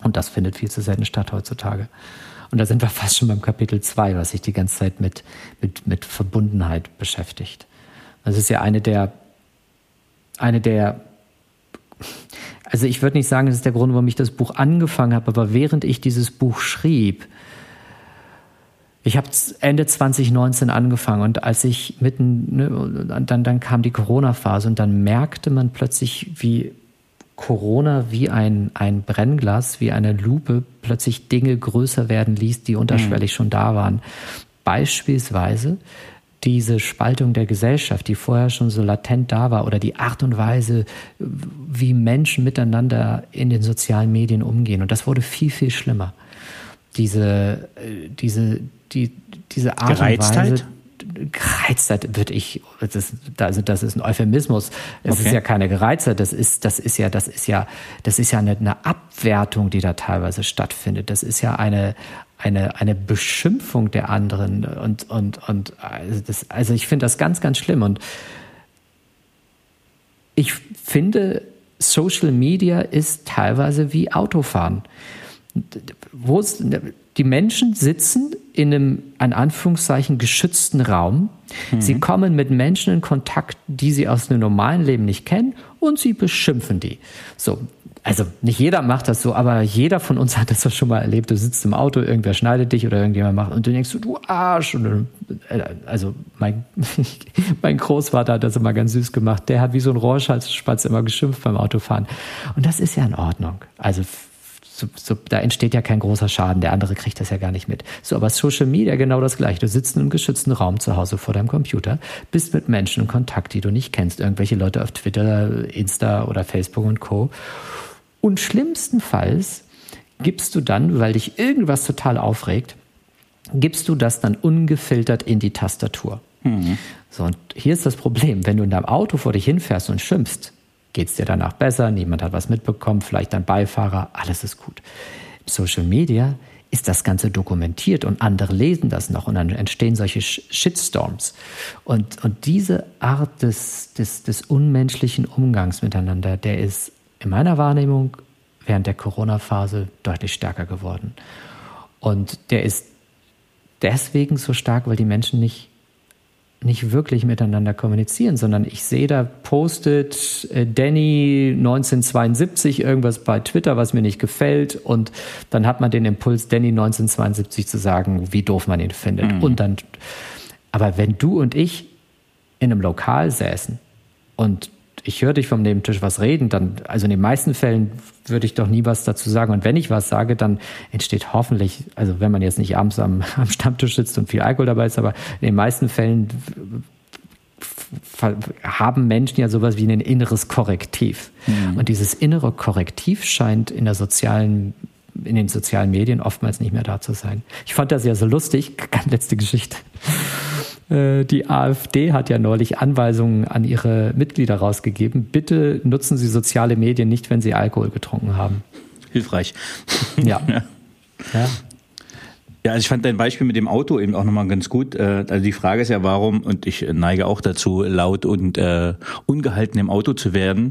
Und das findet viel zu selten statt heutzutage. Und da sind wir fast schon beim Kapitel 2, was sich die ganze Zeit mit, mit, mit Verbundenheit beschäftigt. Das ist ja eine der, eine der, also ich würde nicht sagen, das ist der Grund, warum ich das Buch angefangen habe, aber während ich dieses Buch schrieb, ich habe Ende 2019 angefangen und als ich mitten, ne, dann, dann kam die Corona-Phase und dann merkte man plötzlich, wie Corona wie ein, ein Brennglas, wie eine Lupe plötzlich Dinge größer werden ließ, die unterschwellig mhm. schon da waren. Beispielsweise diese Spaltung der Gesellschaft, die vorher schon so latent da war, oder die Art und Weise, wie Menschen miteinander in den sozialen Medien umgehen. Und das wurde viel, viel schlimmer. Diese, äh, diese, die, diese Art Gereiztheit? und Weise. Gereiztheit würde ich, das ist, also das ist ein Euphemismus. Es okay. ist ja keine Gereiztheit, das ist, das ist ja, das ist ja, das ist ja eine, eine Abwertung, die da teilweise stattfindet. Das ist ja eine, eine, eine Beschimpfung der anderen und, und, und, also, das, also ich finde das ganz, ganz schlimm und ich finde, Social Media ist teilweise wie Autofahren. wo es, die Menschen sitzen in einem, an Anführungszeichen, geschützten Raum. Mhm. Sie kommen mit Menschen in Kontakt, die sie aus einem normalen Leben nicht kennen und sie beschimpfen die. So. Also nicht jeder macht das so, aber jeder von uns hat das doch schon mal erlebt. Du sitzt im Auto, irgendwer schneidet dich oder irgendjemand macht und du denkst, du Arsch. Und, äh, also mein, mein Großvater hat das immer ganz süß gemacht. Der hat wie so ein Rohrschalzspatz immer geschimpft beim Autofahren. Und das ist ja in Ordnung. Also so, so, da entsteht ja kein großer Schaden, der andere kriegt das ja gar nicht mit. So, aber Social Media genau das gleiche. Du sitzt in einem geschützten Raum zu Hause vor deinem Computer, bist mit Menschen in Kontakt, die du nicht kennst, irgendwelche Leute auf Twitter, Insta oder Facebook und Co. Und schlimmstenfalls gibst du dann, weil dich irgendwas total aufregt, gibst du das dann ungefiltert in die Tastatur. Mhm. So, und hier ist das Problem, wenn du in deinem Auto vor dich hinfährst und schimpfst, geht es dir danach besser, niemand hat was mitbekommen, vielleicht dein Beifahrer, alles ist gut. Social Media ist das Ganze dokumentiert und andere lesen das noch und dann entstehen solche Shitstorms. Und, und diese Art des, des, des unmenschlichen Umgangs miteinander, der ist in meiner Wahrnehmung während der Corona-Phase deutlich stärker geworden. Und der ist deswegen so stark, weil die Menschen nicht nicht wirklich miteinander kommunizieren, sondern ich sehe da postet äh, Danny 1972 irgendwas bei Twitter, was mir nicht gefällt und dann hat man den Impuls, Danny 1972 zu sagen, wie doof man ihn findet. Mhm. Und dann, aber wenn du und ich in einem Lokal säßen und ich höre dich vom Nebentisch was reden, dann, also in den meisten Fällen würde ich doch nie was dazu sagen. Und wenn ich was sage, dann entsteht hoffentlich, also wenn man jetzt nicht abends am, am Stammtisch sitzt und viel Alkohol dabei ist, aber in den meisten Fällen haben Menschen ja sowas wie ein inneres Korrektiv. Mhm. Und dieses innere Korrektiv scheint in der sozialen in den sozialen Medien oftmals nicht mehr da zu sein. Ich fand das ja so lustig, ganz letzte Geschichte. Äh, die AfD hat ja neulich Anweisungen an ihre Mitglieder rausgegeben. Bitte nutzen Sie soziale Medien nicht, wenn Sie Alkohol getrunken haben. Hilfreich. Ja. ja. Ja, also ich fand dein Beispiel mit dem Auto eben auch nochmal ganz gut. Äh, also die Frage ist ja, warum, und ich neige auch dazu, laut und äh, ungehalten im Auto zu werden.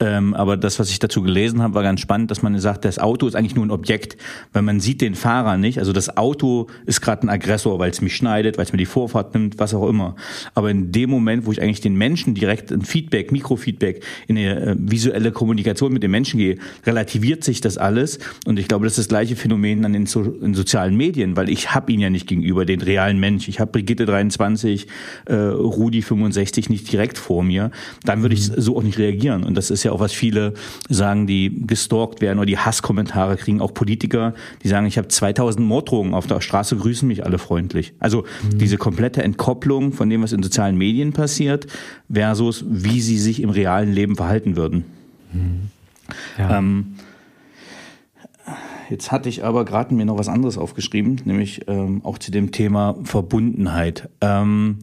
Ähm, aber das, was ich dazu gelesen habe, war ganz spannend, dass man sagt, das Auto ist eigentlich nur ein Objekt, weil man sieht den Fahrer nicht. Also das Auto ist gerade ein Aggressor, weil es mich schneidet, weil es mir die Vorfahrt nimmt, was auch immer. Aber in dem Moment, wo ich eigentlich den Menschen direkt ein Feedback, Mikrofeedback in eine äh, visuelle Kommunikation mit den Menschen gehe, relativiert sich das alles. Und ich glaube, das ist das gleiche Phänomen dann in, so, in sozialen Medien Medien, weil ich habe ihn ja nicht gegenüber, den realen Mensch. Ich habe Brigitte 23, äh, Rudi 65 nicht direkt vor mir. Dann würde ich mhm. so auch nicht reagieren. Und das ist ja auch, was viele sagen, die gestalkt werden oder die Hasskommentare kriegen, auch Politiker, die sagen, ich habe 2000 Morddrohungen auf der Straße, grüßen mich alle freundlich. Also mhm. diese komplette Entkopplung von dem, was in sozialen Medien passiert, versus wie sie sich im realen Leben verhalten würden. Mhm. Ja. Ähm, Jetzt hatte ich aber gerade mir noch was anderes aufgeschrieben, nämlich ähm, auch zu dem Thema Verbundenheit. Ähm,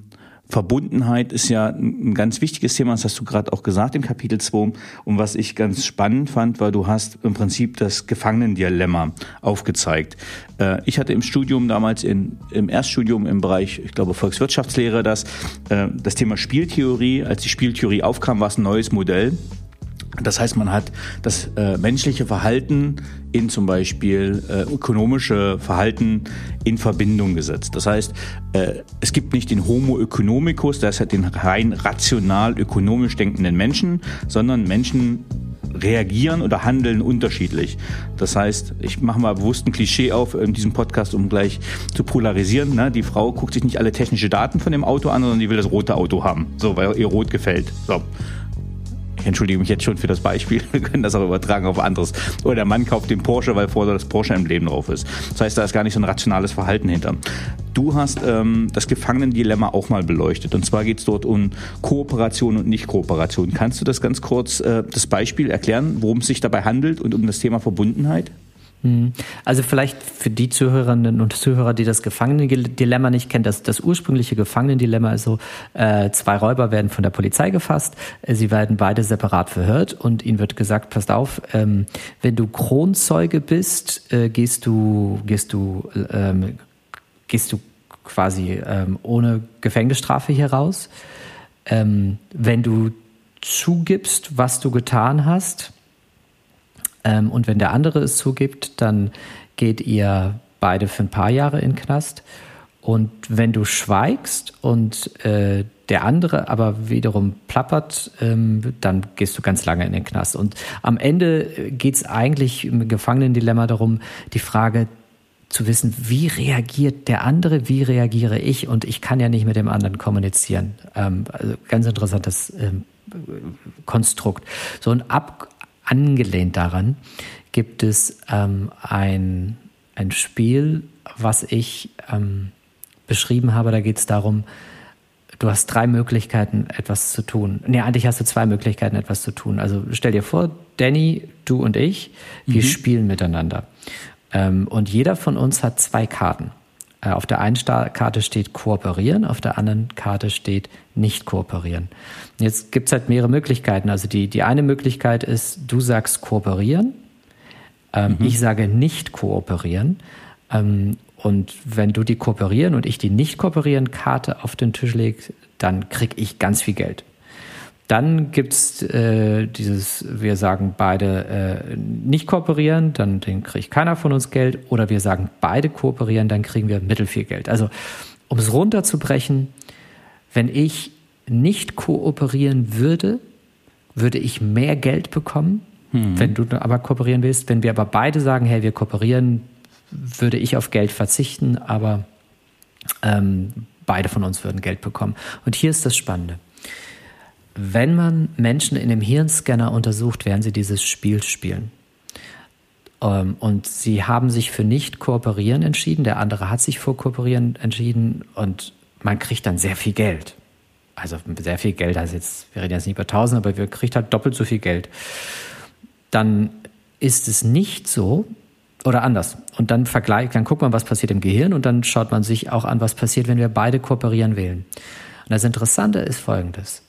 Verbundenheit ist ja ein ganz wichtiges Thema, das hast du gerade auch gesagt im Kapitel 2. Und was ich ganz spannend fand, war, du hast im Prinzip das Gefangenendilemma aufgezeigt. Äh, ich hatte im Studium damals in, im Erststudium im Bereich, ich glaube, Volkswirtschaftslehre das, äh, das Thema Spieltheorie. Als die Spieltheorie aufkam, war es ein neues Modell. Das heißt, man hat das äh, menschliche Verhalten in zum Beispiel äh, ökonomische Verhalten in Verbindung gesetzt. Das heißt, äh, es gibt nicht den Homo economicus, das hat den rein rational ökonomisch denkenden Menschen, sondern Menschen reagieren oder handeln unterschiedlich. Das heißt, ich mache mal bewusst ein Klischee auf in diesem Podcast, um gleich zu polarisieren. Ne? Die Frau guckt sich nicht alle technische Daten von dem Auto an, sondern die will das rote Auto haben, so weil ihr rot gefällt. So. Ich entschuldige mich jetzt schon für das Beispiel. Wir können das auch übertragen auf anderes. Oder der Mann kauft den Porsche, weil vorher das Porsche im Leben drauf ist. Das heißt, da ist gar nicht so ein rationales Verhalten hinter. Du hast ähm, das Gefangenendilemma auch mal beleuchtet. Und zwar geht es dort um Kooperation und Nicht-Kooperation. Kannst du das ganz kurz, äh, das Beispiel erklären, worum es sich dabei handelt und um das Thema Verbundenheit? Hm. Also vielleicht für die Zuhörerinnen und Zuhörer, die das Gefangenendilemma nicht kennen, das, das ursprüngliche Gefangenendilemma ist so, äh, zwei Räuber werden von der Polizei gefasst, äh, sie werden beide separat verhört und ihnen wird gesagt, passt auf, ähm, wenn du Kronzeuge bist, äh, gehst du, gehst du, ähm, gehst du quasi ähm, ohne Gefängnisstrafe hier raus. Ähm, wenn du zugibst, was du getan hast, Ähm, und wenn der andere es zugibt, dann geht ihr beide für ein paar Jahre in den Knast. Und wenn du schweigst und äh, der andere aber wiederum plappert, ähm, dann gehst du ganz lange in den Knast. Und am Ende geht es eigentlich im Gefangenendilemma darum, die Frage zu wissen, wie reagiert der andere, wie reagiere ich und ich kann ja nicht mit dem anderen kommunizieren. Ähm, also ganz interessantes ähm, Konstrukt. So und ab, angelehnt daran gibt es ähm, ein, ein Spiel, was ich ähm, beschrieben habe. Da geht es darum, du hast drei Möglichkeiten, etwas zu tun. Nee, eigentlich hast du zwei Möglichkeiten, etwas zu tun. Also stell dir vor, Danny, du und ich, wir mhm. spielen miteinander. Ähm, und jeder von uns hat zwei Karten. Äh, auf der einen Karte steht kooperieren, auf der anderen Karte steht nicht kooperieren. Jetzt gibt es halt mehrere Möglichkeiten. Also die, die eine Möglichkeit ist, du sagst kooperieren, ähm, mhm. ich sage nicht kooperieren. Ähm, und wenn du die kooperieren und ich die nicht kooperieren Karte auf den Tisch legst, dann krieg ich ganz viel Geld. Dann gibt's äh, dieses, wir sagen beide äh, nicht kooperieren, dann, kriegt keiner von uns Geld. Oder wir sagen beide kooperieren, dann kriegen wir mittelfiel Geld. Also um es runterzubrechen, wenn ich nicht kooperieren würde, würde ich mehr Geld bekommen. Hm. Wenn du aber kooperieren willst, wenn wir aber beide sagen, hey, wir kooperieren, würde ich auf Geld verzichten, aber ähm, beide von uns würden Geld bekommen. Und hier ist das Spannende. Wenn man Menschen in dem Hirnscanner untersucht, werden sie dieses Spiel spielen. Ähm, und sie haben sich für nicht kooperieren entschieden, der andere hat sich für kooperieren entschieden und man kriegt dann sehr viel Geld. Also sehr viel Geld, also jetzt, wir reden jetzt nicht über 1000, aber wir kriegt halt doppelt so viel Geld. Dann ist es nicht so, oder anders. Und dann vergleicht, dann guckt man, was passiert im Gehirn und dann schaut man sich auch an, was passiert, wenn wir beide kooperieren wählen. Und das Interessante ist folgendes.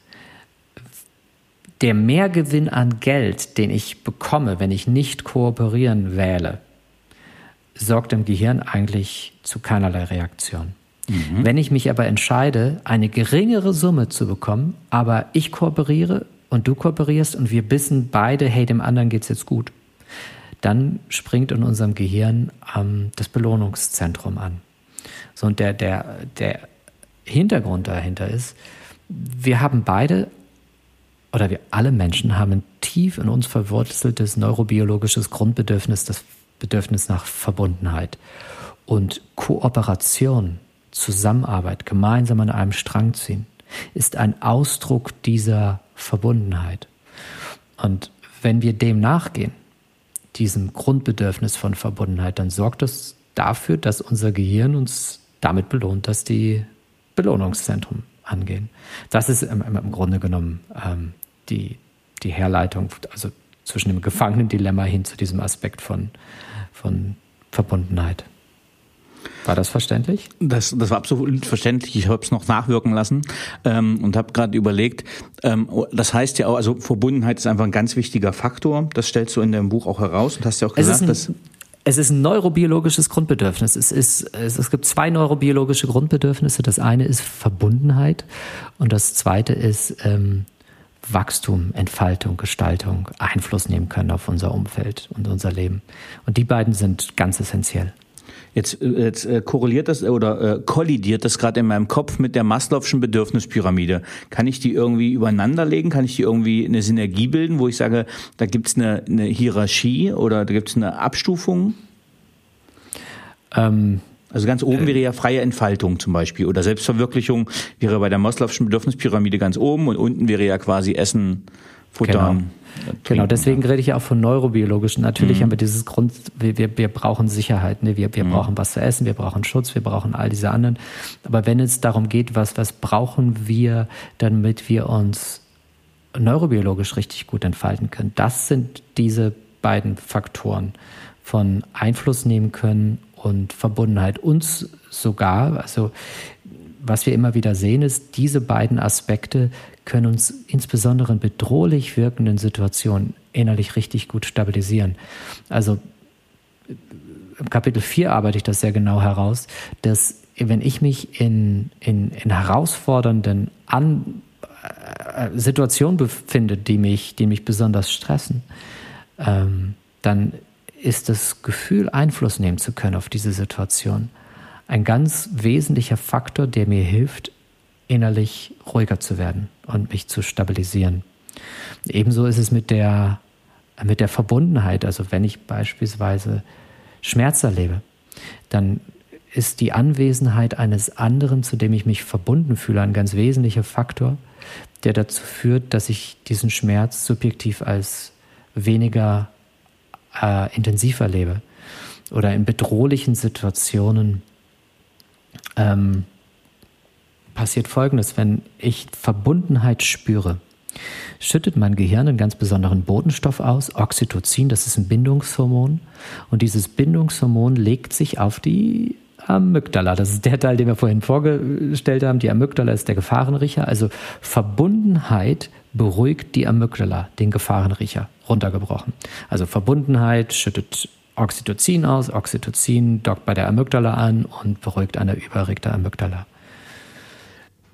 Der Mehrgewinn an Geld, den ich bekomme, wenn ich nicht kooperieren wähle, sorgt im Gehirn eigentlich zu keinerlei Reaktion. Mhm. Wenn ich mich aber entscheide, eine geringere Summe zu bekommen, aber ich kooperiere und du kooperierst und wir wissen beide, hey, dem anderen geht's jetzt gut, dann springt in unserem Gehirn ähm, das Belohnungszentrum an. So, und der, der, der Hintergrund dahinter ist, wir haben beide oder wir alle Menschen haben ein tief in uns verwurzeltes neurobiologisches Grundbedürfnis, das Bedürfnis nach Verbundenheit. Und Kooperation, Zusammenarbeit, gemeinsam an einem Strang ziehen, ist ein Ausdruck dieser Verbundenheit. Und wenn wir dem nachgehen, diesem Grundbedürfnis von Verbundenheit, dann sorgt das dafür, dass unser Gehirn uns damit belohnt, dass die Belohnungszentren angehen. Das ist im, im Grunde genommen ähm, die, die Herleitung, also zwischen dem Gefangenendilemma hin zu diesem Aspekt von, von Verbundenheit. War das verständlich? Das, das war absolut verständlich. Ich habe es noch nachwirken lassen ähm, und habe gerade überlegt, ähm, das heißt ja auch, also Verbundenheit ist einfach ein ganz wichtiger Faktor. Das stellst du in deinem Buch auch heraus und hast ja auch gesagt, dass es ist ein neurobiologisches Grundbedürfnis. Es, ist, es, es gibt zwei neurobiologische Grundbedürfnisse. Das eine ist Verbundenheit und das zweite ist ähm, Wachstum, Entfaltung, Gestaltung, Einfluss nehmen können auf unser Umfeld und unser Leben. Und die beiden sind ganz essentiell. Jetzt, äh, jetzt äh, korreliert das oder äh, kollidiert das gerade in meinem Kopf mit der Maslow'schen Bedürfnispyramide. Kann ich die irgendwie übereinander legen? Kann ich die irgendwie eine Synergie bilden, wo ich sage, da gibt es eine, eine Hierarchie oder da gibt es eine Abstufung? Ähm, also ganz oben wäre ja freie Entfaltung zum Beispiel oder Selbstverwirklichung wäre bei der Maslow'schen Bedürfnispyramide ganz oben und unten wäre ja quasi Essen, Futter. Genau. Genau, deswegen rede ich ja auch von neurobiologischen. Natürlich mhm. haben wir dieses Grund, wir, wir, brauchen Sicherheit, ne? wir, wir mhm. brauchen was zu essen, wir brauchen Schutz, wir brauchen all diese anderen. Aber wenn es darum geht, was, was brauchen wir, damit wir uns neurobiologisch richtig gut entfalten können, das sind diese beiden Faktoren von Einfluss nehmen können und Verbundenheit. Uns sogar, also was wir immer wieder sehen, ist, diese beiden Aspekte können uns insbesondere in bedrohlich wirkenden Situationen innerlich richtig gut stabilisieren. Also im Kapitel 4 arbeite ich das sehr genau heraus, dass wenn ich mich in, in, in herausfordernden An äh, Situationen befinde, die mich, die mich besonders stressen, ähm, dann ist das Gefühl, Einfluss nehmen zu können auf diese Situation, ein ganz wesentlicher Faktor, der mir hilft, innerlich ruhiger zu werden und mich zu stabilisieren. Ebenso ist es mit der, mit der Verbundenheit. Also wenn ich beispielsweise Schmerz erlebe, dann ist die Anwesenheit eines anderen, zu dem ich mich verbunden fühle, ein ganz wesentlicher Faktor, der dazu führt, dass ich diesen Schmerz subjektiv als weniger äh, intensiv erlebe. Oder in bedrohlichen Situationen ähm, passiert Folgendes, wenn ich Verbundenheit spüre, schüttet mein Gehirn einen ganz besonderen Botenstoff aus, Oxytocin, das ist ein Bindungshormon. Und dieses Bindungshormon legt sich auf die Amygdala. Das ist der Teil, den wir vorhin vorgestellt haben. Die Amygdala ist der Gefahrenriecher. Also Verbundenheit beruhigt die Amygdala, den Gefahrenriecher, runtergebrochen. Also Verbundenheit schüttet Oxytocin aus. Oxytocin dockt bei der Amygdala an und beruhigt eine überregte Amygdala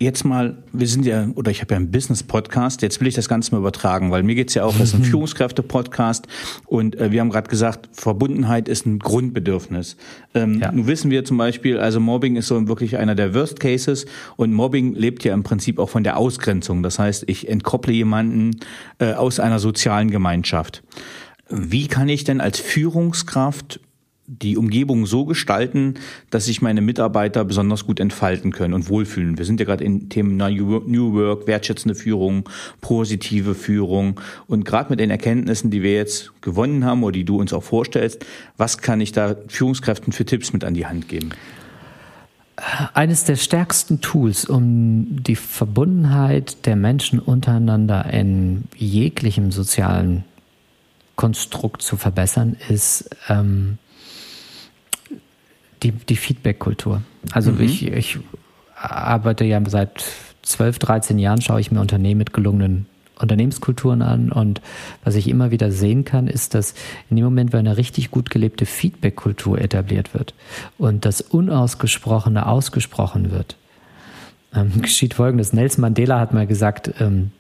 jetzt mal, wir sind ja, oder ich habe ja einen Business-Podcast, jetzt will ich das Ganze mal übertragen, weil mir geht's ja auch, das ist ein Führungskräfte-Podcast und äh, wir haben gerade gesagt, Verbundenheit ist ein Grundbedürfnis. Ähm, ja. Nun wissen wir zum Beispiel, also Mobbing ist so wirklich einer der Worst Cases und Mobbing lebt ja im Prinzip auch von der Ausgrenzung. Das heißt, ich entkopple jemanden äh, aus einer sozialen Gemeinschaft. Wie kann ich denn als Führungskraft die Umgebung so gestalten, dass sich meine Mitarbeiter besonders gut entfalten können und wohlfühlen. Wir sind ja gerade in Themen New Work, wertschätzende Führung, positive Führung und gerade mit den Erkenntnissen, die wir jetzt gewonnen haben oder die du uns auch vorstellst, was kann ich da Führungskräften für Tipps mit an die Hand geben? Eines der stärksten Tools, um die Verbundenheit der Menschen untereinander in jeglichem sozialen Konstrukt zu verbessern, ist ähm, die, die Feedback-Kultur. Also mhm. ich, ich arbeite ja seit 12, 13 Jahren, schaue ich mir Unternehmen mit gelungenen Unternehmenskulturen an und was ich immer wieder sehen kann, ist, dass in dem Moment, wenn eine richtig gut gelebte Feedback-Kultur etabliert wird und das Unausgesprochene ausgesprochen wird, ähm, geschieht Folgendes. Nelson Mandela hat mal gesagt, ähm,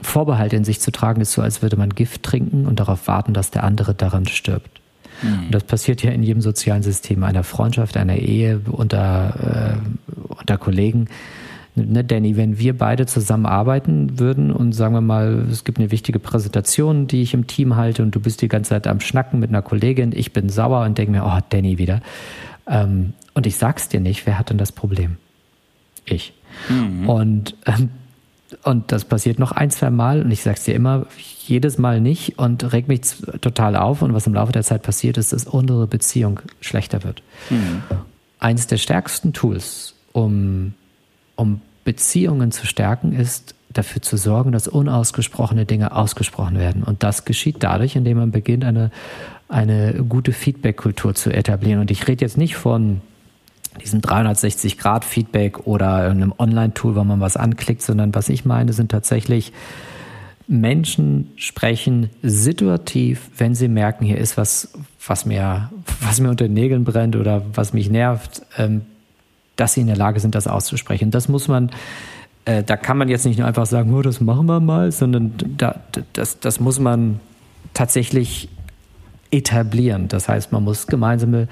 Vorbehalte in sich zu tragen ist so, als würde man Gift trinken und darauf warten, dass der andere daran stirbt. Mhm. Und das passiert ja in jedem sozialen System, einer Freundschaft, einer Ehe, unter, äh, unter Kollegen. Ne, Danny, wenn wir beide zusammenarbeiten würden und sagen wir mal, es gibt eine wichtige Präsentation, die ich im Team halte und du bist die ganze Zeit am Schnacken mit einer Kollegin, ich bin sauer und denke mir, oh, Danny wieder. Ähm, und ich sag's dir nicht, wer hat denn das Problem? Ich. Mhm. Und ähm, und das passiert noch ein, zwei Mal und ich sag's dir immer, jedes Mal nicht und regt mich total auf. Und was im Laufe der Zeit passiert ist, dass unsere Beziehung schlechter wird. Mhm. Eines der stärksten Tools, um, um Beziehungen zu stärken, ist dafür zu sorgen, dass unausgesprochene Dinge ausgesprochen werden. Und das geschieht dadurch, indem man beginnt, eine, eine gute Feedback-Kultur zu etablieren. Und ich rede jetzt nicht von diesem 360-Grad-Feedback oder einem Online-Tool, wo man was anklickt, sondern was ich meine, sind tatsächlich Menschen sprechen situativ, wenn sie merken, hier ist was, was mir, was mir unter den Nägeln brennt oder was mich nervt, ähm, dass sie in der Lage sind, das auszusprechen. Das muss man, äh, da kann man jetzt nicht nur einfach sagen, oh, das machen wir mal, sondern da, das, das muss man tatsächlich etablieren. Das heißt, man muss gemeinsame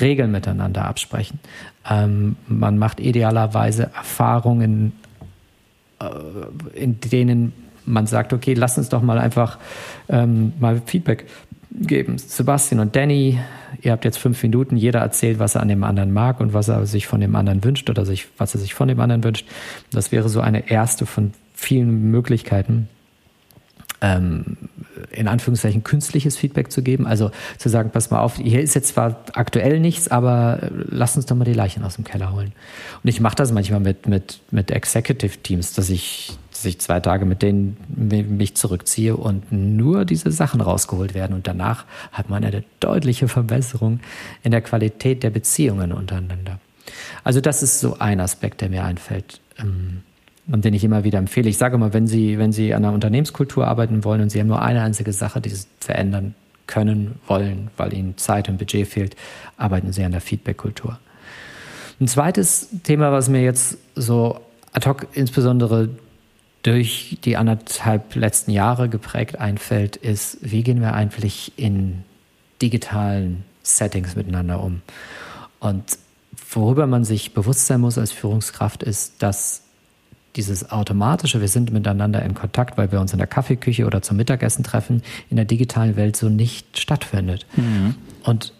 Regeln miteinander absprechen. Ähm, man macht idealerweise Erfahrungen, äh, in denen man sagt, okay, lass uns doch mal einfach ähm, mal Feedback geben. Sebastian und Danny, ihr habt jetzt fünf Minuten, jeder erzählt, was er an dem anderen mag und was er sich von dem anderen wünscht oder sich, was er sich von dem anderen wünscht. Das wäre so eine erste von vielen Möglichkeiten, ähm, in Anführungszeichen künstliches Feedback zu geben. Also zu sagen, pass mal auf, hier ist jetzt zwar aktuell nichts, aber lass uns doch mal die Leichen aus dem Keller holen. Und ich mache das manchmal mit, mit, mit Executive Teams, dass ich, dass ich zwei Tage mit denen mich zurückziehe und nur diese Sachen rausgeholt werden. Und danach hat man eine deutliche Verbesserung in der Qualität der Beziehungen untereinander. Also das ist so ein Aspekt, der mir einfällt. Ähm, und den ich immer wieder empfehle. Ich sage immer, wenn Sie, wenn Sie an einer Unternehmenskultur arbeiten wollen und Sie haben nur eine einzige Sache, die Sie verändern können, wollen, weil Ihnen Zeit und Budget fehlt, arbeiten Sie an der Feedback-Kultur. Ein zweites Thema, was mir jetzt so ad hoc insbesondere durch die anderthalb letzten Jahre geprägt einfällt, ist, wie gehen wir eigentlich in digitalen Settings miteinander um? Und worüber man sich bewusst sein muss als Führungskraft, ist, dass dieses automatische, wir sind miteinander in Kontakt, weil wir uns in der Kaffeeküche oder zum Mittagessen treffen, in der digitalen Welt so nicht stattfindet. Mhm. Und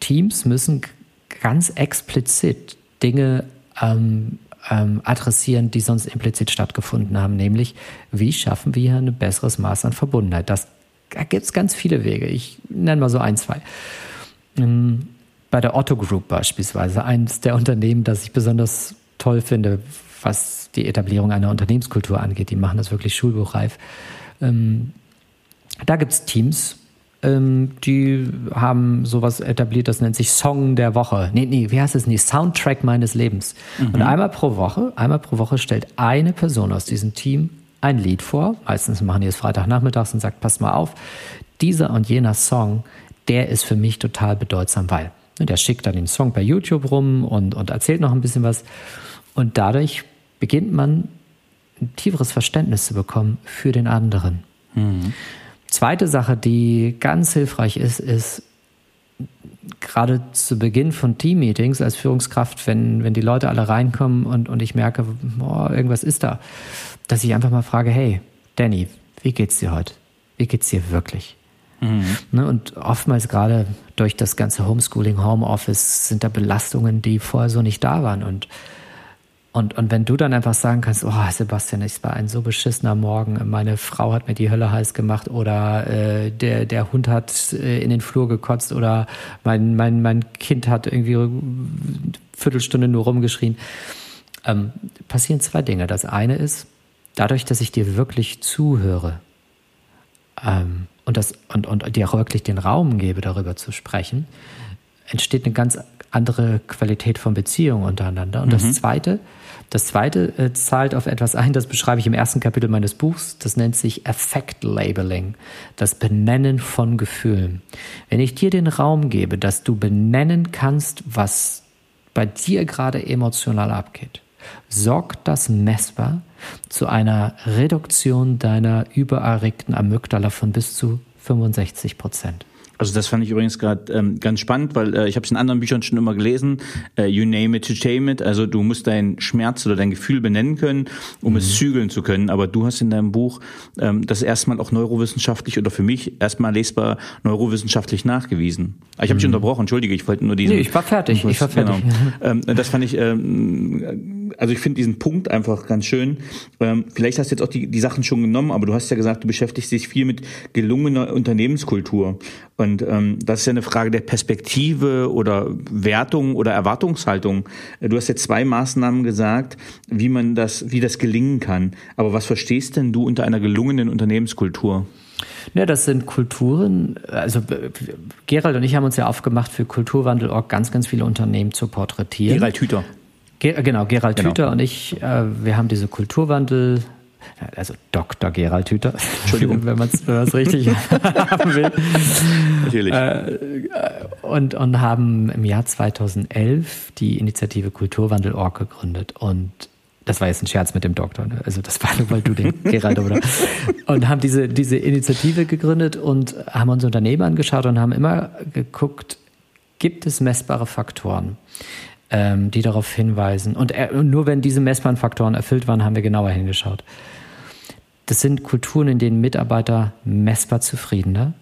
Teams müssen ganz explizit Dinge ähm, ähm, adressieren, die sonst implizit stattgefunden haben, nämlich wie schaffen wir ein besseres Maß an Verbundenheit. Das, da gibt es ganz viele Wege. Ich nenne mal so ein, zwei. Ähm, bei der Otto Group beispielsweise, eines der Unternehmen, das ich besonders toll finde, was die Etablierung einer Unternehmenskultur angeht. Die machen das wirklich schulbuchreif. Ähm, da gibt es Teams, ähm, die haben sowas etabliert, das nennt sich Song der Woche. Nee, nee, wie heißt es nicht? Soundtrack meines Lebens. Mhm. Und einmal pro Woche, einmal pro Woche stellt eine Person aus diesem Team ein Lied vor. Meistens machen die es Freitagnachmittags und sagt, passt mal auf, dieser und jener Song, der ist für mich total bedeutsam, weil. Ne, der schickt dann den Song bei YouTube rum und, und erzählt noch ein bisschen was. Und dadurch beginnt man ein tieferes Verständnis zu bekommen für den anderen. Mhm. Zweite Sache, die ganz hilfreich ist, ist gerade zu Beginn von Teammeetings als Führungskraft, wenn, wenn die Leute alle reinkommen und, und ich merke, boah, irgendwas ist da, dass ich einfach mal frage, hey, Danny, wie geht's dir heute? Wie geht's dir wirklich? Mhm. Ne, und oftmals gerade durch das ganze Homeschooling, Homeoffice sind da Belastungen, die vorher so nicht da waren und und, und wenn du dann einfach sagen kannst, oh Sebastian, es war ein so beschissener Morgen, meine Frau hat mir die Hölle heiß gemacht oder äh, der, der Hund hat äh, in den Flur gekotzt oder mein, mein, mein Kind hat irgendwie eine Viertelstunde nur rumgeschrien, ähm, passieren zwei Dinge. Das eine ist, dadurch, dass ich dir wirklich zuhöre ähm, und, das, und, und dir auch wirklich den Raum gebe, darüber zu sprechen, entsteht eine ganz andere Qualität von Beziehungen untereinander. Und mhm. das Zweite, das zweite äh, zahlt auf etwas ein, das beschreibe ich im ersten Kapitel meines Buchs. Das nennt sich Affect Labeling, das Benennen von Gefühlen. Wenn ich dir den Raum gebe, dass du benennen kannst, was bei dir gerade emotional abgeht, sorgt das messbar zu einer Reduktion deiner übererregten Amygdala von bis zu 65 Prozent. Also das fand ich übrigens gerade ähm, ganz spannend, weil äh, ich habe es in anderen Büchern schon immer gelesen. Äh, you name it to tame it. Also du musst deinen Schmerz oder dein Gefühl benennen können, um mhm. es zügeln zu können. Aber du hast in deinem Buch ähm, das erstmal auch neurowissenschaftlich oder für mich erstmal lesbar neurowissenschaftlich nachgewiesen. Ich habe mhm. dich unterbrochen, entschuldige, ich wollte nur diesen. Nee, ich war fertig. Ich war fertig. Genau. ähm, das fand ich. Ähm, also ich finde diesen Punkt einfach ganz schön. Ähm, vielleicht hast du jetzt auch die, die Sachen schon genommen, aber du hast ja gesagt, du beschäftigst dich viel mit gelungener Unternehmenskultur. Und ähm, das ist ja eine Frage der Perspektive oder Wertung oder Erwartungshaltung. Du hast jetzt zwei Maßnahmen gesagt, wie man das, wie das gelingen kann. Aber was verstehst denn du unter einer gelungenen Unternehmenskultur? Ja, das sind Kulturen. Also Gerald und ich haben uns ja aufgemacht, für Kulturwandel.org ganz, ganz viele Unternehmen zu porträtieren. Gerald Hüter. Ge genau, Gerald genau. Hüter und ich, äh, wir haben diese Kulturwandel, also Dr. Gerald Hüter, Entschuldigung, wenn man es richtig haben will. Natürlich. Äh, und, und haben im Jahr 2011 die Initiative Kulturwandel.org gegründet und das war jetzt ein Scherz mit dem Doktor, ne? also das war nur, weil du den Gerald oder und haben diese diese Initiative gegründet und haben uns Unternehmen angeschaut und haben immer geguckt, gibt es messbare Faktoren? Ähm, die darauf hinweisen. Und er, nur wenn diese messbaren Faktoren erfüllt waren, haben wir genauer hingeschaut. Das sind Kulturen, in denen Mitarbeiter messbar zufriedener,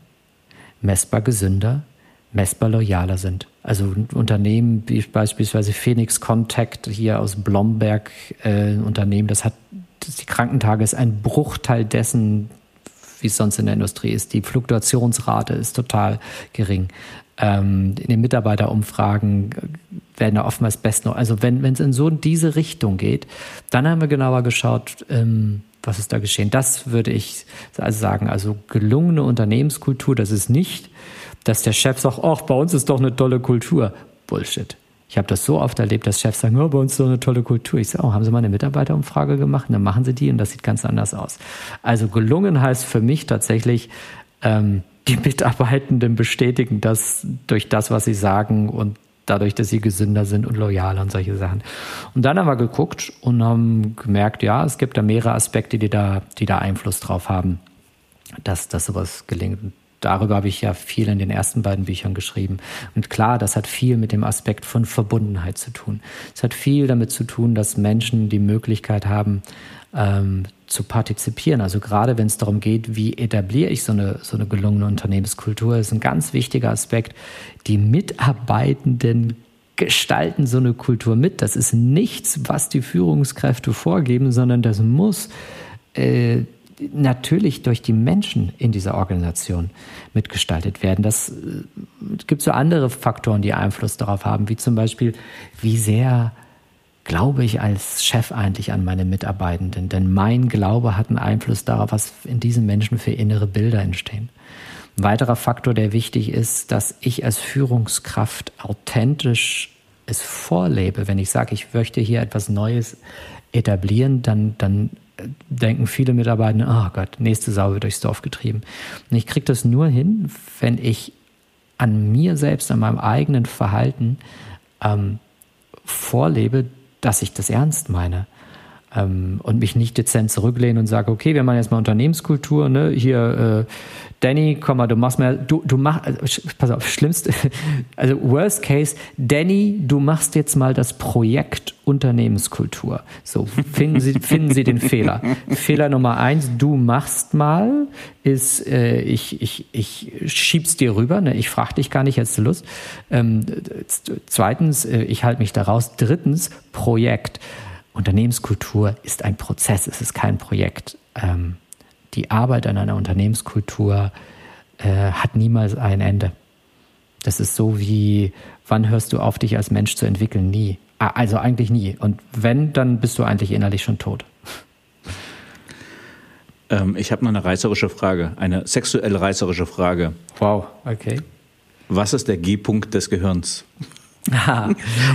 messbar gesünder, messbar loyaler sind. Also Unternehmen wie beispielsweise Phoenix Contact hier aus Blomberg, äh, Unternehmen, das hat die Krankentage ist ein Bruchteil dessen, wie es sonst in der Industrie ist. Die Fluktuationsrate ist total gering. Ähm, in den Mitarbeiterumfragen werden da oftmals best noch. Also wenn es in so diese Richtung geht, dann haben wir genauer geschaut, ähm, was ist da geschehen. Das würde ich also sagen. Also gelungene Unternehmenskultur, das ist nicht, dass der Chef sagt, ach, bei uns ist doch eine tolle Kultur. Bullshit. Ich habe das so oft erlebt, dass Chefs sagen, oh, bei uns ist doch eine tolle Kultur. Ich sage, oh, haben Sie mal eine Mitarbeiterumfrage gemacht? Und dann machen Sie die und das sieht ganz anders aus. Also gelungen heißt für mich tatsächlich, ähm, die Mitarbeitenden bestätigen das durch das, was sie sagen und dadurch, dass sie gesünder sind und loyaler und solche Sachen. Und dann haben wir geguckt und haben gemerkt, ja, es gibt da mehrere Aspekte, die da, die da Einfluss drauf haben, dass, dass sowas gelingt darüber habe ich ja viel in den ersten beiden Büchern geschrieben. Und klar, das hat viel mit dem Aspekt von Verbundenheit zu tun. Es hat viel damit zu tun, dass Menschen die Möglichkeit haben, ähm, zu partizipieren. Also gerade wenn es darum geht, wie etabliere ich so eine, so eine gelungene Unternehmenskultur, ist ein ganz wichtiger Aspekt. Die Mitarbeitenden gestalten so eine Kultur mit. Das ist nichts, was die Führungskräfte vorgeben, sondern das muss äh, natürlich durch die Menschen in dieser Organisation mitgestaltet werden. Das äh, gibt so andere Faktoren, die Einfluss darauf haben, wie zum Beispiel, wie sehr glaube ich als Chef eigentlich an meine Mitarbeitenden? Denn mein Glaube hat einen Einfluss darauf, was in diesen Menschen für innere Bilder entstehen. Ein weiterer Faktor, der wichtig ist, dass ich als Führungskraft authentisch es vorlebe. Wenn ich sage, ich möchte hier etwas Neues etablieren, dann, dann denken viele Mitarbeiter, oh Gott, nächste Sau wird durchs Dorf getrieben. Und ich kriege das nur hin, wenn ich an mir selbst, an meinem eigenen Verhalten ähm, vorlebe, dass ich das ernst meine. Ähm, und mich nicht dezent zurücklehne und sage, okay, wir machen jetzt mal Unternehmenskultur, ne? Hier, äh, Danny, komm mal, du machst mal, du, du machst, also, pass auf, schlimmste, also worst case, Danny, du machst jetzt mal das Projekt Unternehmenskultur. So, finden Sie, finden Sie den Fehler. Fehler Nummer eins, du machst mal, ist, äh, ich, ich, ich schieb's dir rüber, ne? ich frage dich gar nicht, hättest du Lust. Ähm, zweitens, äh, ich halte mich daraus. Drittens, Projekt. Unternehmenskultur ist ein Prozess, es ist kein Projekt. Ähm, die Arbeit an einer Unternehmenskultur äh, hat niemals ein Ende. Das ist so wie, wann hörst du auf, dich als Mensch zu entwickeln? Nie. Also eigentlich nie. Und wenn, dann bist du eigentlich innerlich schon tot. Ähm, ich habe noch eine reißerische Frage, eine sexuell reißerische Frage. Wow, okay. Was ist der G-Punkt des Gehirns?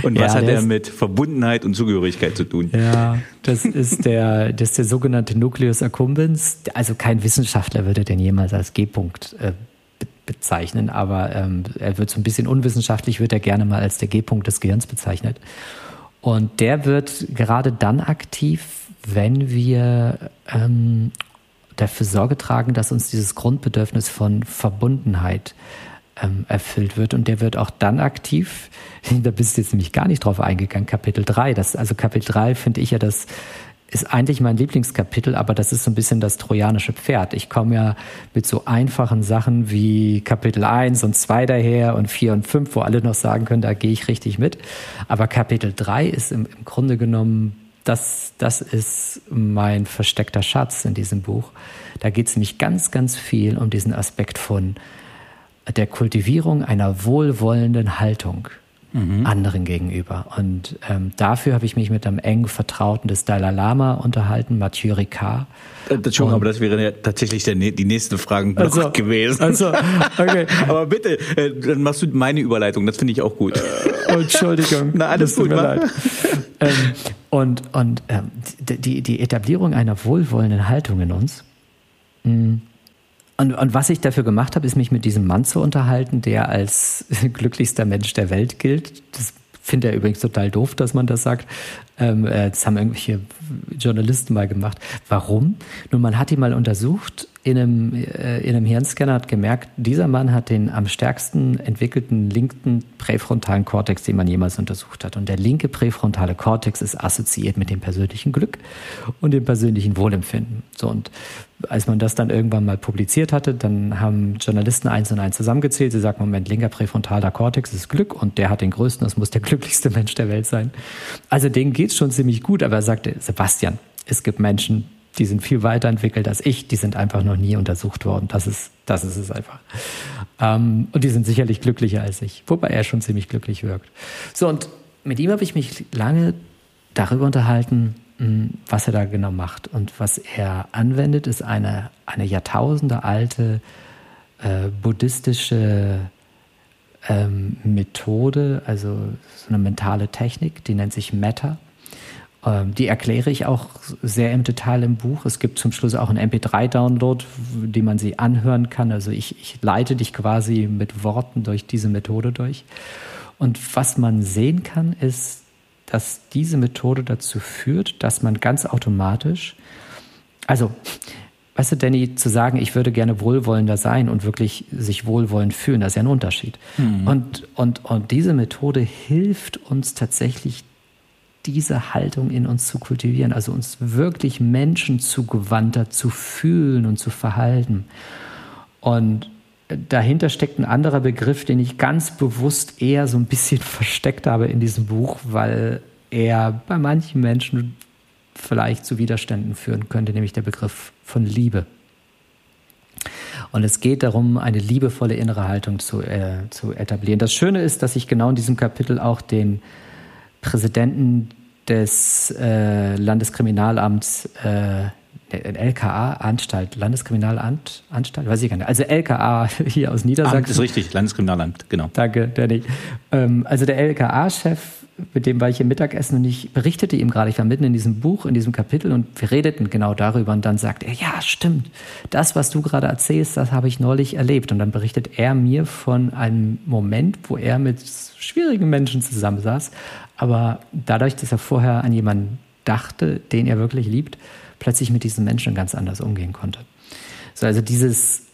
Und was ja, hat er mit Verbundenheit und Zugehörigkeit zu tun? Ja, das ist der, das ist der sogenannte Nucleus accumbens. Also kein Wissenschaftler würde den jemals als G-Punkt äh, bezeichnen, aber ähm, er wird so ein bisschen unwissenschaftlich, wird er gerne mal als der G-Punkt des Gehirns bezeichnet. Und der wird gerade dann aktiv, wenn wir ähm, dafür Sorge tragen, dass uns dieses Grundbedürfnis von Verbundenheit ähm, erfüllt wird. Und der wird auch dann aktiv, da bist du jetzt nämlich gar nicht drauf eingegangen, Kapitel 3. Das, also Kapitel 3 finde ich ja das ist eigentlich mein Lieblingskapitel, aber das ist so ein bisschen das trojanische Pferd. Ich komme ja mit so einfachen Sachen wie Kapitel 1 und 2 daher und 4 und 5, wo alle noch sagen können, da gehe ich richtig mit. Aber Kapitel 3 ist im, im Grunde genommen, das, das ist mein versteckter Schatz in diesem Buch. Da geht es nämlich ganz, ganz viel um diesen Aspekt von der Kultivierung einer wohlwollenden Haltung mhm. anderen gegenüber. Und ähm, dafür habe ich mich mit einem engen Vertrauten des Dalai Lama unterhalten, Mathieu Ricard. Äh, das schon, aber das wäre ja tatsächlich der, die nächste Fragen also, gewesen. Also, okay. aber bitte, äh, dann machst du meine Überleitung, das finde ich auch gut. Oh, Entschuldigung. Na, alles gut, mir leid. ähm, und und ähm, die, die Etablierung einer wohlwollenden Haltung in uns, mh, mm, und, und was ich dafür gemacht habe, ist mich mit diesem Mann zu unterhalten, der als glücklichster Mensch der Welt gilt. Das finde er übrigens total doof, dass man das sagt. Ähm, äh, das haben irgendwelche Journalisten mal gemacht. Warum? Nun, man hat ihn mal untersucht in einem, äh, in einem Hirnscanner, hat gemerkt, dieser Mann hat den am stärksten entwickelten linken präfrontalen Kortex, den man jemals untersucht hat. Und der linke präfrontale Kortex ist assoziiert mit dem persönlichen Glück und dem persönlichen Wohlempfinden. So, und als man das dann irgendwann mal publiziert hatte, dann haben Journalisten eins und eins zusammengezählt. Sie sagen, Moment, linker präfrontaler Kortex ist Glück und der hat den größten, das muss der glücklichste Mensch der Welt sein. Also denen geht's schon ziemlich gut, aber er sagte, Sebastian, es gibt Menschen, die sind viel weiterentwickelt als ich, die sind einfach noch nie untersucht worden. Das ist, das ist es einfach. Ähm, und die sind sicherlich glücklicher als ich, wobei er schon ziemlich glücklich wirkt. So, und mit ihm habe ich mich lange darüber unterhalten, was er da genau macht. Und was er anwendet, ist eine, eine Jahrtausende alte äh, buddhistische ähm, Methode, also so eine mentale Technik, die nennt sich Metta. Ähm, die erkläre ich auch sehr im Detail im Buch. Es gibt zum Schluss auch einen MP3-Download, die man sie anhören kann. Also ich, ich leite dich quasi mit Worten durch diese Methode durch. Und was man sehen kann, ist, dass diese Methode dazu führt, dass man ganz automatisch, also, weißt du, Danny, zu sagen, ich würde gerne wohlwollender sein und wirklich sich wohlwollend fühlen, das ist ja ein Unterschied. Mhm. Und, und, und diese Methode hilft uns tatsächlich, diese Haltung in uns zu kultivieren, also uns wirklich menschenzugewandter zu fühlen und zu verhalten. Und dahinter steckt ein anderer Begriff, den ich ganz bewusst eher so ein bisschen versteckt habe in diesem Buch, weil er bei manchen Menschen vielleicht zu Widerständen führen könnte, nämlich der Begriff von Liebe. Und es geht darum, eine liebevolle innere Haltung zu, äh, zu etablieren. Das Schöne ist, dass ich genau in diesem Kapitel auch den Präsidenten des äh, Landeskriminalamts äh, LKA-Anstalt, Landeskriminalanstalt, weiß ich gar nicht. Also LKA hier aus Niedersachsen. Amt ist richtig, Landeskriminalamt, genau. Danke, Danny. Ähm, also der LKA-Chef, mit dem war ich im Mittagessen und ich berichtete ihm gerade, ich war mitten in diesem Buch, in diesem Kapitel und wir redeten genau darüber und dann sagt er, ja, stimmt, das, was du gerade erzählst, das habe ich neulich erlebt. Und dann berichtet er mir von einem Moment, wo er mit schwierigen Menschen zusammensaß, aber dadurch, dass er vorher an jemanden dachte, den er wirklich liebt, plötzlich mit diesen Menschen ganz anders umgehen konnte. So, also dieses,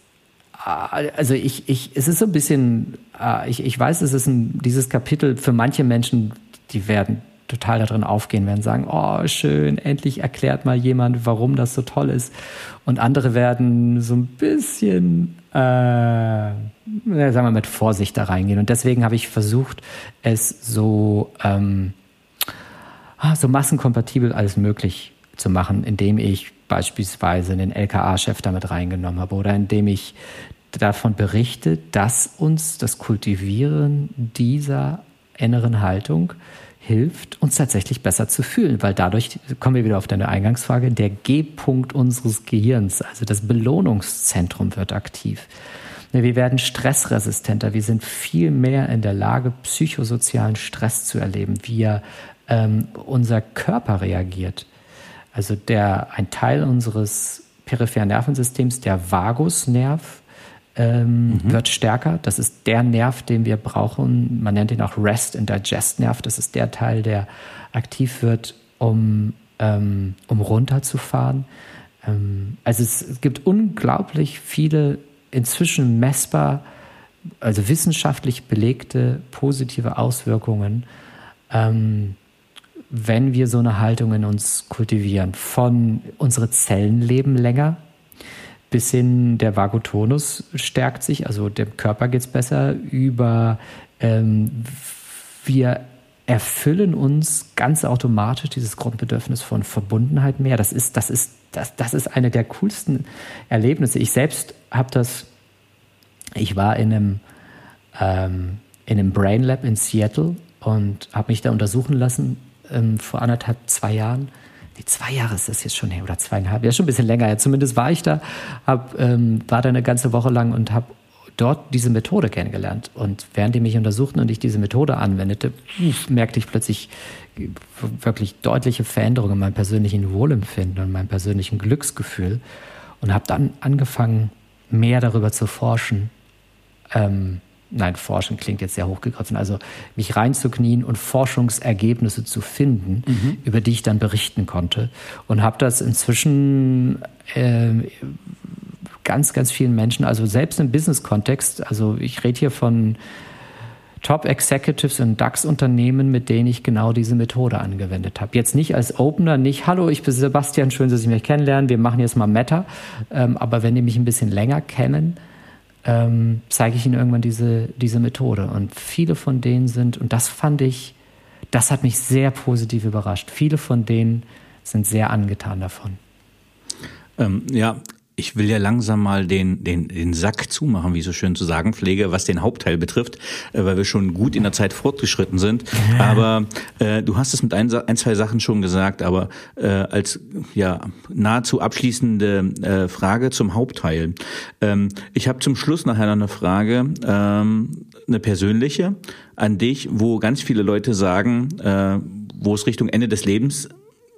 äh, also ich, ich, es ist so ein bisschen, äh, ich, ich weiß, es ist ein, dieses Kapitel für manche Menschen, die werden total darin aufgehen, werden sagen, oh schön, endlich erklärt mal jemand, warum das so toll ist. Und andere werden so ein bisschen, äh, sagen wir mit Vorsicht da reingehen. Und deswegen habe ich versucht, es so, ähm, ah, so massenkompatibel als möglich zu machen, indem ich beispielsweise den LKA-Chef damit reingenommen habe oder indem ich davon berichte, dass uns das Kultivieren dieser inneren Haltung hilft, uns tatsächlich besser zu fühlen, weil dadurch kommen wir wieder auf deine Eingangsfrage, der G-Punkt unseres Gehirns, also das Belohnungszentrum wird aktiv. Wir werden stressresistenter, wir sind viel mehr in der Lage, psychosozialen Stress zu erleben, wie ähm, unser Körper reagiert. Also der, ein Teil unseres peripheren Nervensystems, der Vagusnerv, ähm, mhm. wird stärker. Das ist der Nerv, den wir brauchen. Man nennt ihn auch Rest and Digest Nerv. Das ist der Teil, der aktiv wird, um, ähm, um runterzufahren. Ähm, also es, gibt unglaublich viele inzwischen messbar, also wissenschaftlich belegte positive Auswirkungen ähm, wenn wir so eine Haltung in uns kultivieren. Von unsere Zellen leben länger bis hin der Vagotonus stärkt sich, also dem Körper geht es besser, über ähm, wir erfüllen uns ganz automatisch dieses Grundbedürfnis von Verbundenheit mehr. Das ist, das ist, das, das ist eine der coolsten Erlebnisse. Ich selbst habe das, ich war in einem, ähm, in einem Brain Lab in Seattle und habe mich da untersuchen lassen ähm, vor anderthalb, zwei Jahren. Nee, zwei Jahre ist das jetzt schon her oder zweieinhalb, ja schon ein bisschen länger. Ja, zumindest war ich da, hab, ähm, war da eine ganze Woche lang und habe dort diese Methode kennengelernt. Und während die mich untersuchten und ich diese Methode anwendete, merkte ich plötzlich wirklich deutliche Veränderungen in meinem persönlichen Wohlempfinden und meinem persönlichen Glücksgefühl und habe dann angefangen, mehr darüber zu forschen, ähm, nein, forschen klingt jetzt sehr hochgegriffen, also mich reinzuknien und Forschungsergebnisse zu finden, mhm. über die ich dann berichten konnte. Und habe das inzwischen äh, ganz, ganz vielen Menschen, also selbst im Business-Kontext, also ich rede hier von Top-Executives in DAX-Unternehmen, mit denen ich genau diese Methode angewendet habe. Jetzt nicht als Opener, nicht, hallo, ich bin Sebastian, schön, dass Sie mich kennenlernen, wir machen jetzt mal Meta. Ähm, aber wenn die mich ein bisschen länger kennen, ähm, zeige ich ihnen irgendwann diese, diese Methode. Und viele von denen sind, und das fand ich, das hat mich sehr positiv überrascht. Viele von denen sind sehr angetan davon. Ähm, ja, ich will ja langsam mal den, den, den Sack zumachen, wie ich so schön zu sagen pflege, was den Hauptteil betrifft, äh, weil wir schon gut in der Zeit fortgeschritten sind. Aber äh, du hast es mit ein, ein, zwei Sachen schon gesagt, aber äh, als ja nahezu abschließende äh, Frage zum Hauptteil. Ähm, ich habe zum Schluss nachher noch eine Frage, ähm, eine persönliche an dich, wo ganz viele Leute sagen, äh, wo es Richtung Ende des Lebens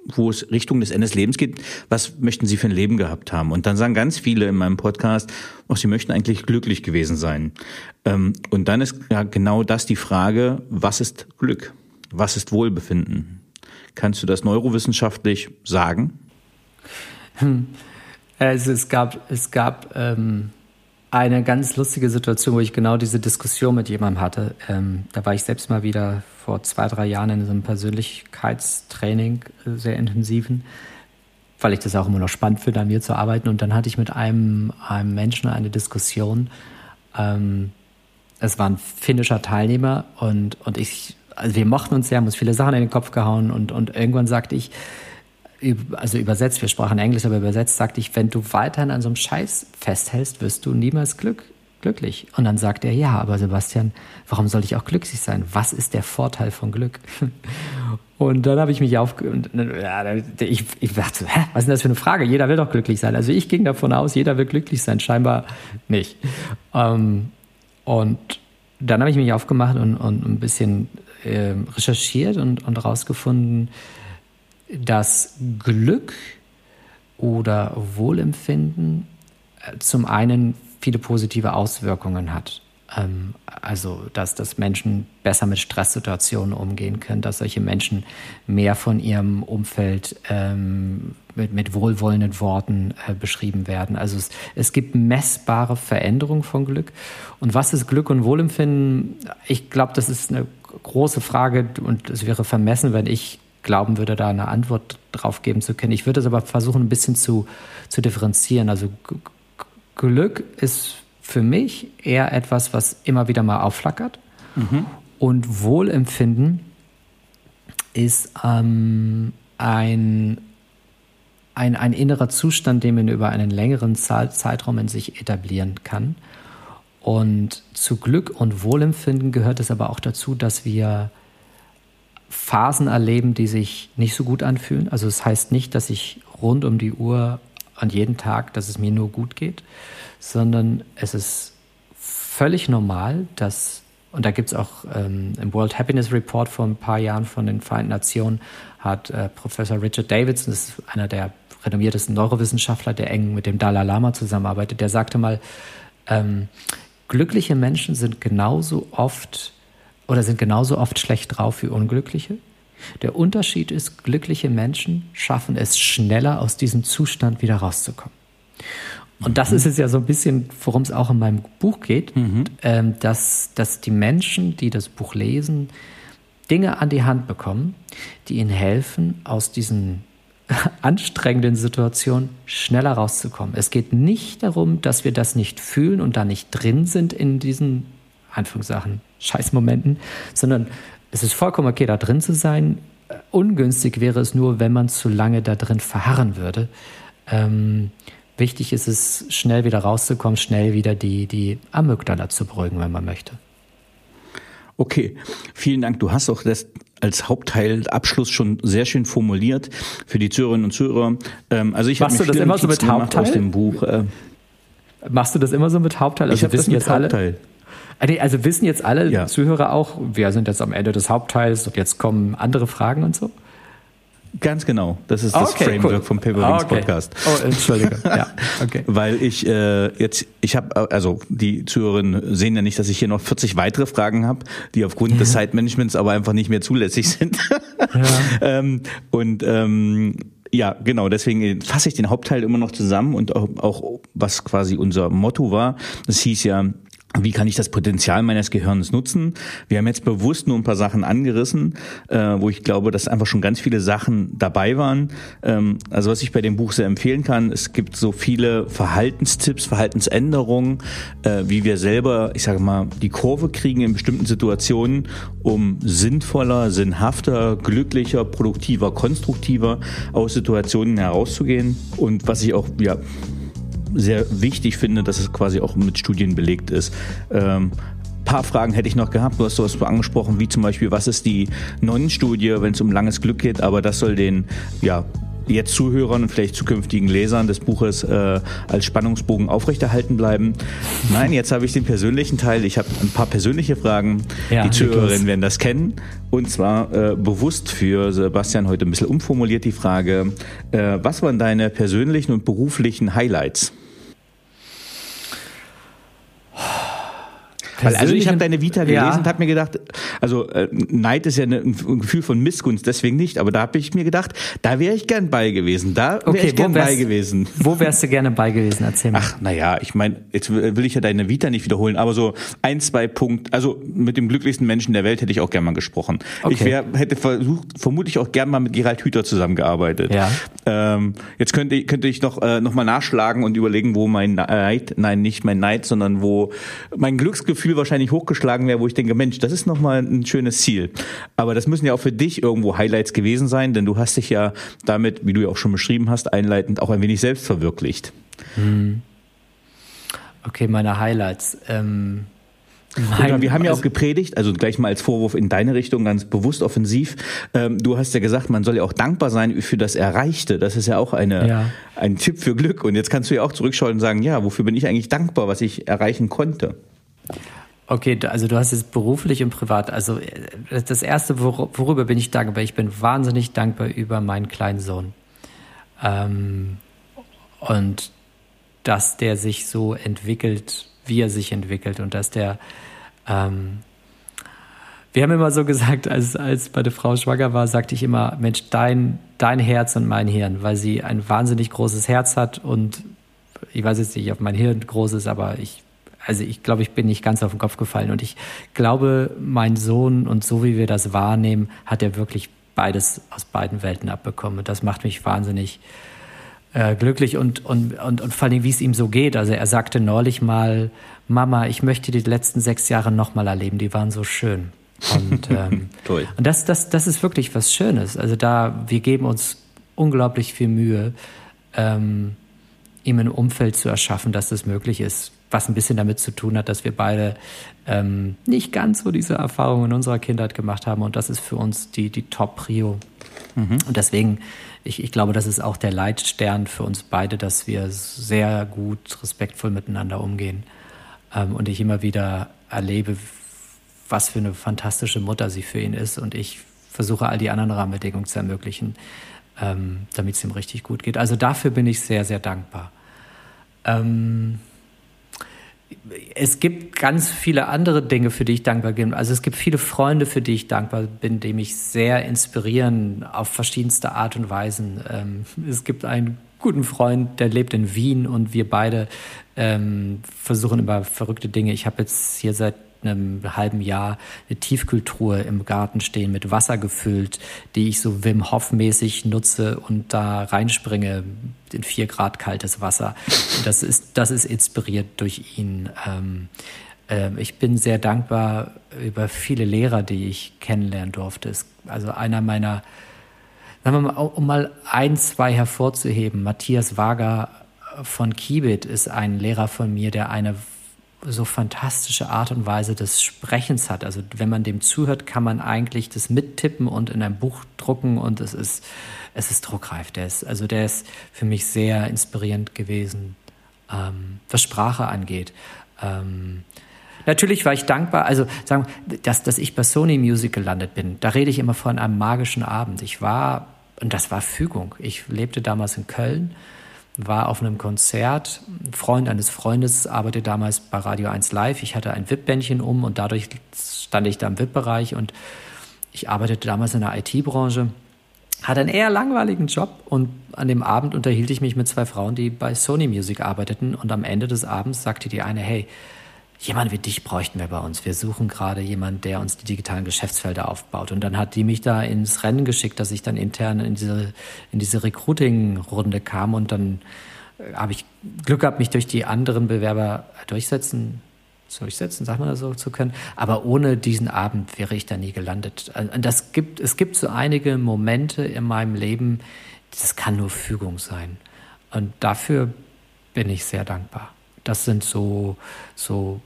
wo es Richtung des Ende des Lebens geht, was möchten Sie für ein Leben gehabt haben? Und dann sagen ganz viele in meinem Podcast, oh, sie möchten eigentlich glücklich gewesen sein. Ähm, und dann ist ja genau das die Frage, was ist Glück? Was ist Wohlbefinden? Kannst du das neurowissenschaftlich sagen? Hm. Also es gab, es gab ähm, eine ganz lustige Situation, wo ich genau diese Diskussion mit jemandem hatte. Ähm, da war ich selbst mal wieder vor zwei, drei Jahren in so einem Persönlichkeitstraining, äh, sehr intensiven, weil ich das auch immer noch spannend finde, an mir zu arbeiten. Und dann hatte ich mit einem, einem Menschen eine Diskussion. Ähm, es war ein finnischer Teilnehmer und, und ich, also wir mochten uns sehr, haben uns viele Sachen in den Kopf gehauen und, und irgendwann sagte ich, also übersetzt, wir sprachen Englisch, aber übersetzt sagte ich, wenn du weiterhin an so einem Scheiß festhältst, wirst du niemals Glück, glücklich. Und dann sagt er, ja, aber Sebastian, warum soll ich auch glücklich sein? Was ist der Vorteil von Glück? Und dann habe ich mich. Ja, ich, ich dachte, hä, was ist denn das für eine Frage? Jeder will doch glücklich sein. Also ich ging davon aus, jeder will glücklich sein. Scheinbar nicht. Ähm, und dann habe ich mich aufgemacht und, und ein bisschen äh, recherchiert und, und rausgefunden, dass Glück oder Wohlempfinden äh, zum einen viele positive Auswirkungen hat. Ähm, also, dass, dass Menschen besser mit Stresssituationen umgehen können, dass solche Menschen mehr von ihrem Umfeld ähm, mit, mit wohlwollenden Worten äh, beschrieben werden. Also es, es gibt messbare Veränderungen von Glück. Und was ist Glück und Wohlempfinden? Ich glaube, das ist eine große Frage und es wäre vermessen, wenn ich glauben würde, da eine Antwort drauf geben zu können. Ich würde es aber versuchen, ein bisschen zu, zu differenzieren. Also Glück ist für mich eher etwas, was immer wieder mal aufflackert. Mhm. Und Wohlempfinden ist ähm, ein, ein, ein innerer Zustand, den man über einen längeren Zeitraum in sich etablieren kann. Und zu Glück und Wohlempfinden gehört es aber auch dazu, dass wir Phasen erleben, die sich nicht so gut anfühlen. Also es das heißt nicht, dass ich rund um die Uhr an jedem Tag, dass es mir nur gut geht, sondern es ist völlig normal, dass, und da gibt es auch ähm, im World Happiness Report vor ein paar Jahren von den Vereinten Nationen, hat äh, Professor Richard Davidson, das ist einer der renommiertesten Neurowissenschaftler, der eng mit dem Dalai Lama zusammenarbeitet, der sagte mal, ähm, glückliche Menschen sind genauso oft oder sind genauso oft schlecht drauf wie unglückliche. Der Unterschied ist, glückliche Menschen schaffen es schneller, aus diesem Zustand wieder rauszukommen. Und das mhm. ist es ja so ein bisschen, worum es auch in meinem Buch geht, mhm. ähm, dass, dass die Menschen, die das Buch lesen, Dinge an die Hand bekommen, die ihnen helfen, aus diesen anstrengenden Situationen schneller rauszukommen. Es geht nicht darum, dass wir das nicht fühlen und da nicht drin sind in diesen Anführungssachen, Scheißmomenten, sondern es ist vollkommen okay, da drin zu sein. Ungünstig wäre es nur, wenn man zu lange da drin verharren würde. Ähm, wichtig ist es, schnell wieder rauszukommen, schnell wieder die, die Amygdala zu beruhigen, wenn man möchte. Okay, vielen Dank. Du hast auch das als Hauptteil Abschluss schon sehr schön formuliert für die Zuhörerinnen und Zuhörer. Ähm, also ich habe das immer so mit Hauptteil aus dem Buch. Äh, Machst du das immer so mit Hauptteil? Also ich wissen das mit jetzt Hauptteil. Alle? Ah, also wissen jetzt alle ja. Zuhörer auch, wir sind jetzt am Ende des Hauptteils und jetzt kommen andere Fragen und so? Ganz genau. Das ist das okay, Framework cool. vom Paper Wings okay. Podcast. Oh, Entschuldige. ja, okay. Weil ich äh, jetzt, ich habe, also die Zuhörerinnen sehen ja nicht, dass ich hier noch 40 weitere Fragen habe, die aufgrund des Zeitmanagements aber einfach nicht mehr zulässig sind. ja. ähm, und ähm, ja, genau, deswegen fasse ich den Hauptteil immer noch zusammen und auch, auch was quasi unser Motto war. Das hieß ja, wie kann ich das Potenzial meines Gehirns nutzen? Wir haben jetzt bewusst nur ein paar Sachen angerissen, äh, wo ich glaube, dass einfach schon ganz viele Sachen dabei waren. Ähm, also was ich bei dem Buch sehr empfehlen kann, es gibt so viele Verhaltenstipps, Verhaltensänderungen, äh, wie wir selber, ich sage mal, die Kurve kriegen in bestimmten Situationen, um sinnvoller, sinnhafter, glücklicher, produktiver, konstruktiver aus Situationen herauszugehen. Und was ich auch ja sehr wichtig finde, dass es quasi auch mit Studien belegt ist. Ähm, paar Fragen hätte ich noch gehabt. Du hast sowas angesprochen, wie zum Beispiel, was ist die Nonnenstudie, wenn es um langes Glück geht, aber das soll den ja, jetzt Zuhörern und vielleicht zukünftigen Lesern des Buches äh, als Spannungsbogen aufrechterhalten bleiben. Nein, jetzt habe ich den persönlichen Teil. Ich habe ein paar persönliche Fragen. Ja, die Zuhörerinnen werden das kennen. Und zwar äh, bewusst für Sebastian heute ein bisschen umformuliert die Frage, äh, was waren deine persönlichen und beruflichen Highlights? Weil, also ich habe deine Vita gelesen ja. und habe mir gedacht, also äh, Neid ist ja eine, ein Gefühl von Missgunst, deswegen nicht, aber da habe ich mir gedacht, da wäre ich gern bei gewesen, da wäre okay, ich gern bei gewesen. Wo wärst du gerne bei gewesen, erzähl mir. Ach, naja, ich meine, jetzt will ich ja deine Vita nicht wiederholen, aber so ein, zwei Punkte, also mit dem glücklichsten Menschen der Welt hätte ich auch gern mal gesprochen. Okay. Ich wär, hätte versucht, vermutlich auch gern mal mit Gerald Hüther zusammengearbeitet. Ja. Ähm, jetzt könnte, könnte ich noch, äh, noch mal nachschlagen und überlegen, wo mein Neid, nein, nicht mein Neid, sondern wo mein Glücksgefühl wahrscheinlich hochgeschlagen wäre, wo ich denke, Mensch, das ist nochmal ein schönes Ziel. Aber das müssen ja auch für dich irgendwo Highlights gewesen sein, denn du hast dich ja damit, wie du ja auch schon beschrieben hast, einleitend auch ein wenig selbst verwirklicht. Hm. Okay, meine Highlights. Ähm Nein, wir haben ja auch also gepredigt, also gleich mal als Vorwurf in deine Richtung, ganz bewusst offensiv. Ähm, du hast ja gesagt, man soll ja auch dankbar sein für das Erreichte. Das ist ja auch eine, ja. ein Tipp für Glück. Und jetzt kannst du ja auch zurückschauen und sagen, ja, wofür bin ich eigentlich dankbar, was ich erreichen konnte? Okay, also du hast jetzt beruflich und privat. Also äh, das erste, worüber bin ich dankbar? Ich bin wahnsinnig dankbar über meinen kleinen Sohn. Ähm, und dass der sich so entwickelt, wie er sich entwickelt und dass der ähm, wir haben immer so gesagt, als, als meine Frau schwanger war, sagte ich immer, Mensch, dein, dein Herz und mein Hirn, weil sie ein wahnsinnig großes Herz hat und ich weiß jetzt nicht, ob mein Hirn groß ist, aber ich also ich glaube, ich bin nicht ganz auf den Kopf gefallen. Und ich glaube, mein Sohn und so wie wir das wahrnehmen, hat er wirklich beides aus beiden Welten abbekommen. Und das macht mich wahnsinnig äh, glücklich und, und, und, und vor allem, wie es ihm so geht. Also er sagte neulich mal, Mama, ich möchte die letzten sechs Jahre nochmal erleben, die waren so schön. Und, ähm, Toll. und das, das, das ist wirklich was Schönes. Also da, wir geben uns unglaublich viel Mühe, ähm, ihm ein Umfeld zu erschaffen, dass das möglich ist was ein bisschen damit zu tun hat, dass wir beide ähm, nicht ganz so diese Erfahrungen in unserer Kindheit gemacht haben. Und das ist für uns die, die Top-Prio. Mhm. Und deswegen, ich, ich glaube, das ist auch der Leitstern für uns beide, dass wir sehr gut, respektvoll miteinander umgehen. Ähm, und ich immer wieder erlebe, was für eine fantastische Mutter sie für ihn ist. Und ich versuche, all die anderen Rahmenbedingungen zu ermöglichen, ähm, damit es ihm richtig gut geht. Also dafür bin ich sehr, sehr dankbar. Ähm, es gibt ganz viele andere Dinge, für die ich dankbar bin. Also es gibt viele Freunde, für die ich dankbar bin, die mich sehr inspirieren auf verschiedenste Art und Weisen. Ähm, es gibt einen guten Freund, der lebt in Wien und wir beide ähm, versuchen immer verrückte Dinge. Ich habe jetzt hier seit einem halben Jahr eine Tiefkühltruhe im Garten stehen mit Wasser gefüllt, die ich so Wim Hof mäßig nutze und da reinspringe in vier Grad kaltes Wasser. Das ist, das ist inspiriert durch ihn. Ähm, äh, ich bin sehr dankbar über viele Lehrer, die ich kennenlernen durfte. Also einer meiner, sagen wir mal, um mal ein, zwei hervorzuheben, Matthias Wager von Kibit ist ein Lehrer von mir, der eine so fantastische Art und Weise des Sprechens hat. Also wenn man dem zuhört, kann man eigentlich das mittippen und in ein Buch drucken und es ist, es ist druckreif. Der ist, also der ist für mich sehr inspirierend gewesen, ähm, was Sprache angeht. Ähm, Natürlich war ich dankbar, also sagen, dass, dass ich bei Sony Music gelandet bin. Da rede ich immer von einem magischen Abend. Ich war, und das war Fügung. Ich lebte damals in Köln war auf einem Konzert. Ein Freund eines Freundes arbeitete damals bei Radio 1 Live. Ich hatte ein VIP-Bändchen um und dadurch stand ich da im VIP-Bereich und ich arbeitete damals in der IT-Branche, hatte einen eher langweiligen Job und an dem Abend unterhielt ich mich mit zwei Frauen, die bei Sony Music arbeiteten und am Ende des Abends sagte die eine, hey, jemand wie dich bräuchten wir bei uns. Wir suchen gerade jemanden, der uns die digitalen Geschäftsfelder aufbaut. Und dann hat die mich da ins Rennen geschickt, dass ich dann intern in diese, in diese Recruiting-Runde kam und dann äh, habe ich Glück gehabt, mich durch die anderen Bewerber durchsetzen durchsetzen, sagt man das so zu können. Aber ohne diesen Abend wäre ich da nie gelandet. Und das gibt, es gibt so einige Momente in meinem Leben, das kann nur Fügung sein. Und dafür bin ich sehr dankbar. Das sind so, so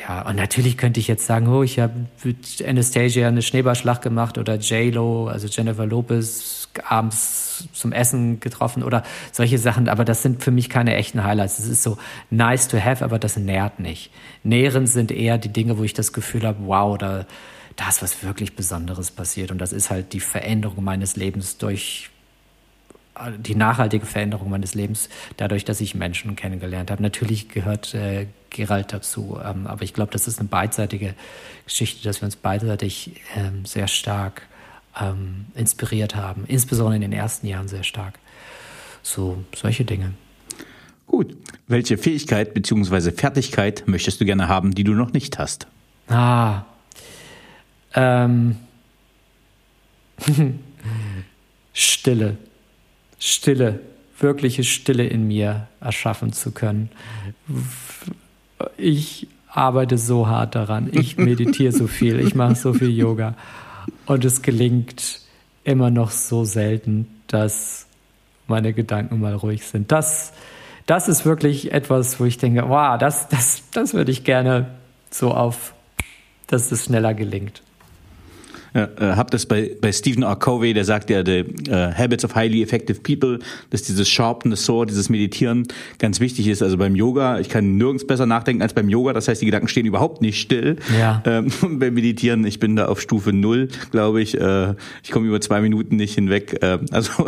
ja, und natürlich könnte ich jetzt sagen, oh, ich habe mit Anastasia eine Schneeballschlacht gemacht oder J-Lo, also Jennifer Lopez, abends zum Essen getroffen oder solche Sachen, aber das sind für mich keine echten Highlights. Es ist so nice to have, aber das nährt nicht. Nährend sind eher die Dinge, wo ich das Gefühl habe, wow, da, da ist was wirklich Besonderes passiert und das ist halt die Veränderung meines Lebens durch die nachhaltige Veränderung meines Lebens, dadurch, dass ich Menschen kennengelernt habe. Natürlich gehört äh, Gerald dazu, ähm, aber ich glaube, das ist eine beidseitige Geschichte, dass wir uns beidseitig ähm, sehr stark ähm, inspiriert haben, insbesondere in den ersten Jahren sehr stark. So, solche Dinge. Gut. Welche Fähigkeit bzw. Fertigkeit möchtest du gerne haben, die du noch nicht hast? Ah. Ähm. Stille. Stille, wirkliche Stille in mir erschaffen zu können. Ich arbeite so hart daran. Ich meditiere so viel. Ich mache so viel Yoga. Und es gelingt immer noch so selten, dass meine Gedanken mal ruhig sind. Das, das ist wirklich etwas, wo ich denke, wow, das, das, das würde ich gerne so auf, dass es schneller gelingt. Ja, äh, hab das bei, bei Stephen R. Covey, der sagt ja, the uh, Habits of Highly Effective People, dass dieses Sharpen the Sword, dieses Meditieren ganz wichtig ist. Also beim Yoga, ich kann nirgends besser nachdenken als beim Yoga. Das heißt, die Gedanken stehen überhaupt nicht still. Ja. Ähm, beim Meditieren, ich bin da auf Stufe null, glaube ich. Äh, ich komme über zwei Minuten nicht hinweg. Äh, also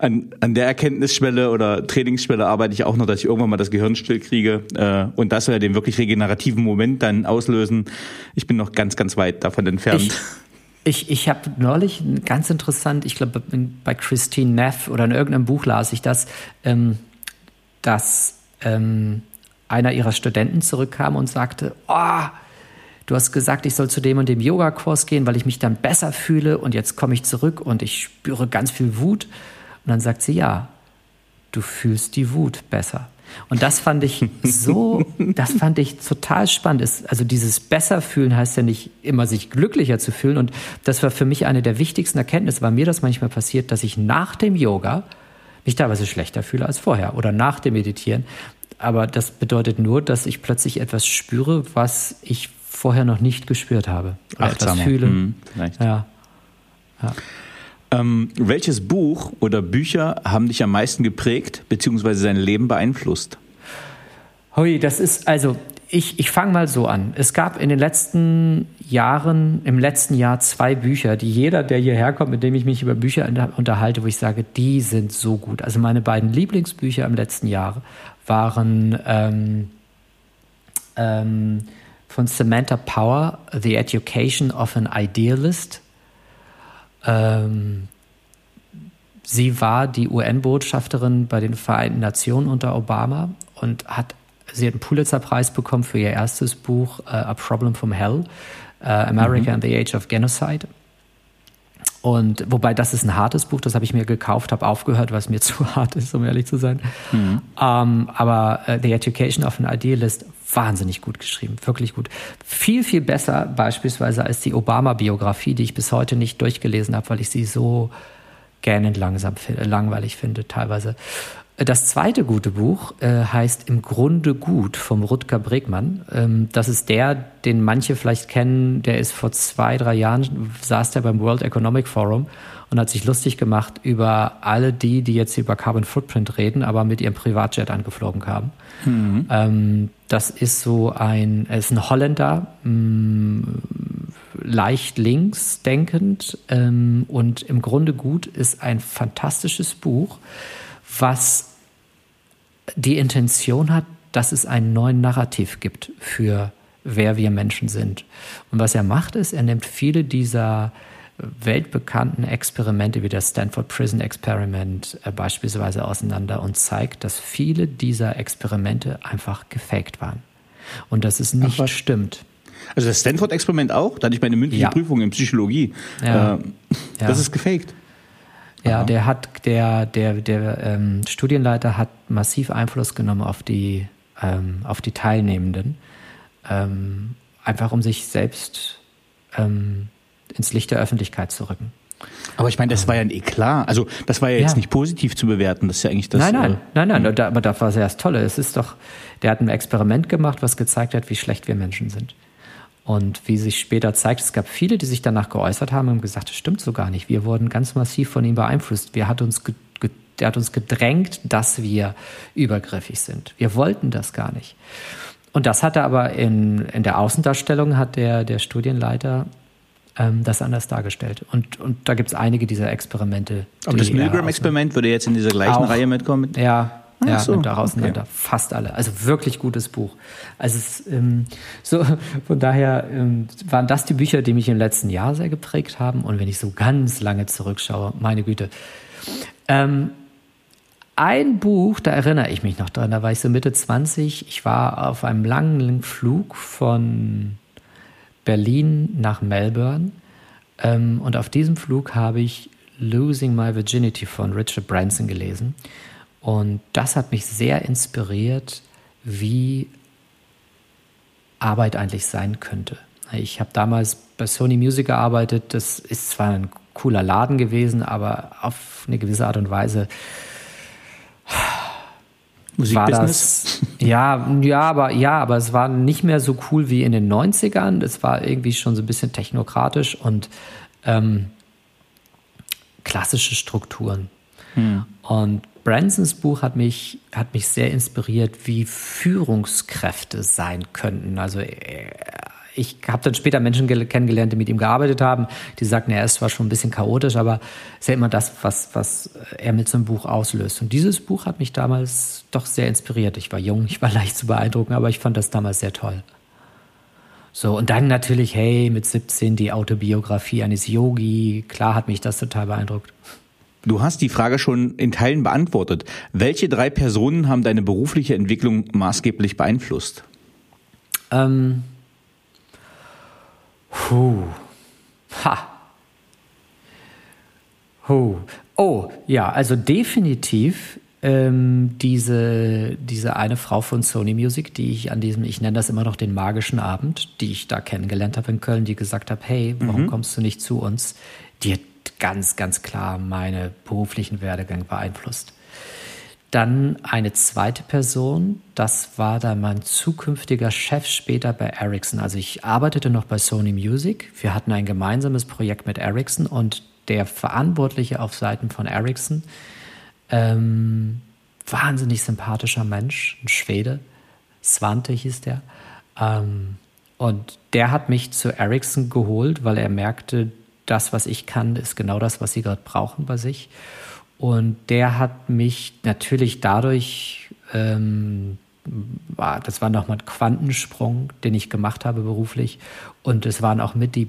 an, an der Erkenntnisschwelle oder Trainingsschwelle arbeite ich auch noch, dass ich irgendwann mal das Gehirn still kriege. Äh, und das soll ja den wirklich regenerativen Moment dann auslösen. Ich bin noch ganz, ganz weit davon entfernt. Ich ich, ich habe neulich ganz interessant, ich glaube bei Christine Neff oder in irgendeinem Buch las ich das, ähm, dass ähm, einer ihrer Studenten zurückkam und sagte, oh, du hast gesagt, ich soll zu dem und dem Yoga-Kurs gehen, weil ich mich dann besser fühle und jetzt komme ich zurück und ich spüre ganz viel Wut. Und dann sagt sie, ja, du fühlst die Wut besser. Und das fand ich so, das fand ich total spannend. Also dieses besser fühlen heißt ja nicht immer sich glücklicher zu fühlen. Und das war für mich eine der wichtigsten Erkenntnisse, weil mir das manchmal passiert, dass ich nach dem Yoga mich teilweise schlechter fühle als vorher oder nach dem Meditieren. Aber das bedeutet nur, dass ich plötzlich etwas spüre, was ich vorher noch nicht gespürt habe. Achtsamer. Etwas fühle. Hm, ja. ja. Ähm, welches Buch oder Bücher haben dich am meisten geprägt bzw. dein Leben beeinflusst? Hui, das ist also ich, ich fange mal so an. Es gab in den letzten Jahren, im letzten Jahr zwei Bücher, die jeder, der hierher kommt, mit dem ich mich über Bücher unterhalte, wo ich sage, die sind so gut. Also meine beiden Lieblingsbücher im letzten Jahr waren ähm, ähm, von Samantha Power, The Education of an Idealist ähm, sie war die UN-Botschafterin bei den Vereinten Nationen unter Obama und hat sie hat einen Pulitzer-Preis bekommen für ihr erstes Buch uh, A Problem from Hell, uh, America mhm. and the Age of Genocide. Und wobei das ist ein hartes Buch, das habe ich mir gekauft, habe aufgehört, was mir zu hart ist, um ehrlich zu sein. Mhm. Um, aber uh, The Education of an Idealist wahnsinnig gut geschrieben, wirklich gut. Viel, viel besser beispielsweise als die Obama-Biografie, die ich bis heute nicht durchgelesen habe, weil ich sie so gähnend langsam, langweilig finde teilweise. Das zweite gute Buch äh, heißt Im Grunde gut vom Rutger Bregmann. Ähm, das ist der, den manche vielleicht kennen, der ist vor zwei, drei Jahren, saß der beim World Economic Forum und hat sich lustig gemacht über alle die, die jetzt über Carbon Footprint reden, aber mit ihrem Privatjet angeflogen kamen. Mhm. Ähm, das ist so ein, er ist ein Holländer, mh, mm, leicht links denkend ähm, und im Grunde gut ist ein fantastisches Buch, was die Intention hat, dass es einen neuen Narrativ gibt für wer wir Menschen sind. Und was er macht, ist, er nimmt viele dieser weltbekannten Experimente wie das Stanford Prison Experiment äh, beispielsweise auseinander und zeigt, dass viele dieser Experimente einfach gefaked waren und dass es nicht Ach, stimmt. Also das Stanford-Experiment auch? Da hatte ich meine mündliche ja. Prüfung in Psychologie. Ja. Äh, das ja. ist gefaked. Ja, Aha. der hat, der, der, der ähm, Studienleiter hat massiv Einfluss genommen auf die, ähm, auf die Teilnehmenden, ähm, einfach um sich selbst ähm, ins Licht der Öffentlichkeit zu rücken. Aber ich meine, das war ja ein Eklat. Also das war ja jetzt ja. nicht positiv zu bewerten. Das ist ja eigentlich das. Nein, nein, äh, nein, nein. Hm. Da, aber das war sehr das Tolle. Es ist doch, der hat ein Experiment gemacht, was gezeigt hat, wie schlecht wir Menschen sind. Und wie sich später zeigt, es gab viele, die sich danach geäußert haben und gesagt, das stimmt so gar nicht. Wir wurden ganz massiv von ihm beeinflusst. Wir hat uns der hat uns gedrängt, dass wir übergriffig sind. Wir wollten das gar nicht. Und das hat er aber in, in der Außendarstellung hat der, der Studienleiter ähm, das anders dargestellt. Und, und da gibt es einige dieser Experimente. Aber das Milgram-Experiment würde jetzt in dieser gleichen auch, Reihe mitkommen? Ja, Ach ja, so. nimmt da auseinander. Okay. Fast alle. Also wirklich gutes Buch. Also es, ähm, so, von daher ähm, waren das die Bücher, die mich im letzten Jahr sehr geprägt haben. Und wenn ich so ganz lange zurückschaue, meine Güte. Ähm, ein Buch, da erinnere ich mich noch dran, da war ich so Mitte 20. Ich war auf einem langen Flug von Berlin nach Melbourne. Ähm, und auf diesem Flug habe ich Losing My Virginity von Richard Branson gelesen. Und das hat mich sehr inspiriert, wie Arbeit eigentlich sein könnte. Ich habe damals bei Sony Music gearbeitet. Das ist zwar ein cooler Laden gewesen, aber auf eine gewisse Art und Weise Musikbusiness? ja, ja, aber ja, aber es war nicht mehr so cool wie in den 90ern. Es war irgendwie schon so ein bisschen technokratisch und ähm, klassische Strukturen. Hm. Und Bransons Buch hat mich, hat mich sehr inspiriert, wie Führungskräfte sein könnten. Also äh, ich habe dann später Menschen kennengelernt, die mit ihm gearbeitet haben, die sagten, er ist zwar schon ein bisschen chaotisch, aber ist ja immer das, was, was er mit so einem Buch auslöst. Und dieses Buch hat mich damals doch sehr inspiriert. Ich war jung, ich war leicht zu beeindrucken, aber ich fand das damals sehr toll. So, und dann natürlich, hey, mit 17 die Autobiografie eines Yogi. Klar hat mich das total beeindruckt. Du hast die Frage schon in Teilen beantwortet. Welche drei Personen haben deine berufliche Entwicklung maßgeblich beeinflusst? Ähm, Puh. Ha. Huh. Oh, ja, also definitiv ähm, diese, diese eine Frau von Sony Music, die ich an diesem, ich nenne das immer noch den magischen Abend, die ich da kennengelernt habe in Köln, die gesagt hat, hey, warum mhm. kommst du nicht zu uns? Die hat ganz, ganz klar meine beruflichen Werdegang beeinflusst. Dann eine zweite Person, das war dann mein zukünftiger Chef später bei Ericsson. Also ich arbeitete noch bei Sony Music. Wir hatten ein gemeinsames Projekt mit Ericsson und der Verantwortliche auf Seiten von Ericsson, ähm, wahnsinnig sympathischer Mensch, ein Schwede, Svante hieß der. Ähm, und der hat mich zu Ericsson geholt, weil er merkte, das, was ich kann, ist genau das, was sie gerade brauchen bei sich. Und der hat mich natürlich dadurch, ähm, das war nochmal ein Quantensprung, den ich gemacht habe beruflich. Und es waren auch mit die,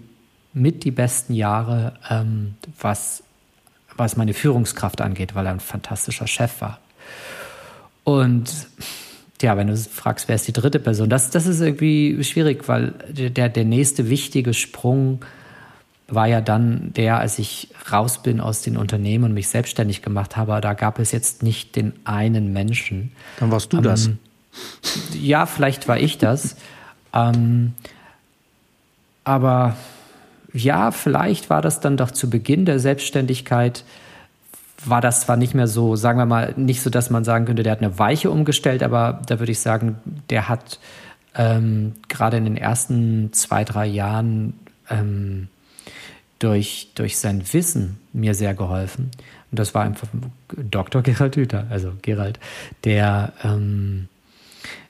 mit die besten Jahre, ähm, was, was meine Führungskraft angeht, weil er ein fantastischer Chef war. Und ja, wenn du fragst, wer ist die dritte Person, das, das ist irgendwie schwierig, weil der, der nächste wichtige Sprung war ja dann der, als ich raus bin aus den Unternehmen und mich selbstständig gemacht habe, da gab es jetzt nicht den einen Menschen. Dann warst du ähm, das. Ja, vielleicht war ich das. ähm, aber ja, vielleicht war das dann doch zu Beginn der Selbstständigkeit, war das zwar nicht mehr so, sagen wir mal, nicht so, dass man sagen könnte, der hat eine Weiche umgestellt, aber da würde ich sagen, der hat ähm, gerade in den ersten zwei, drei Jahren ähm, durch, durch sein Wissen mir sehr geholfen. Und das war einfach Dr. Gerald Hüther, also Gerald, der, ähm,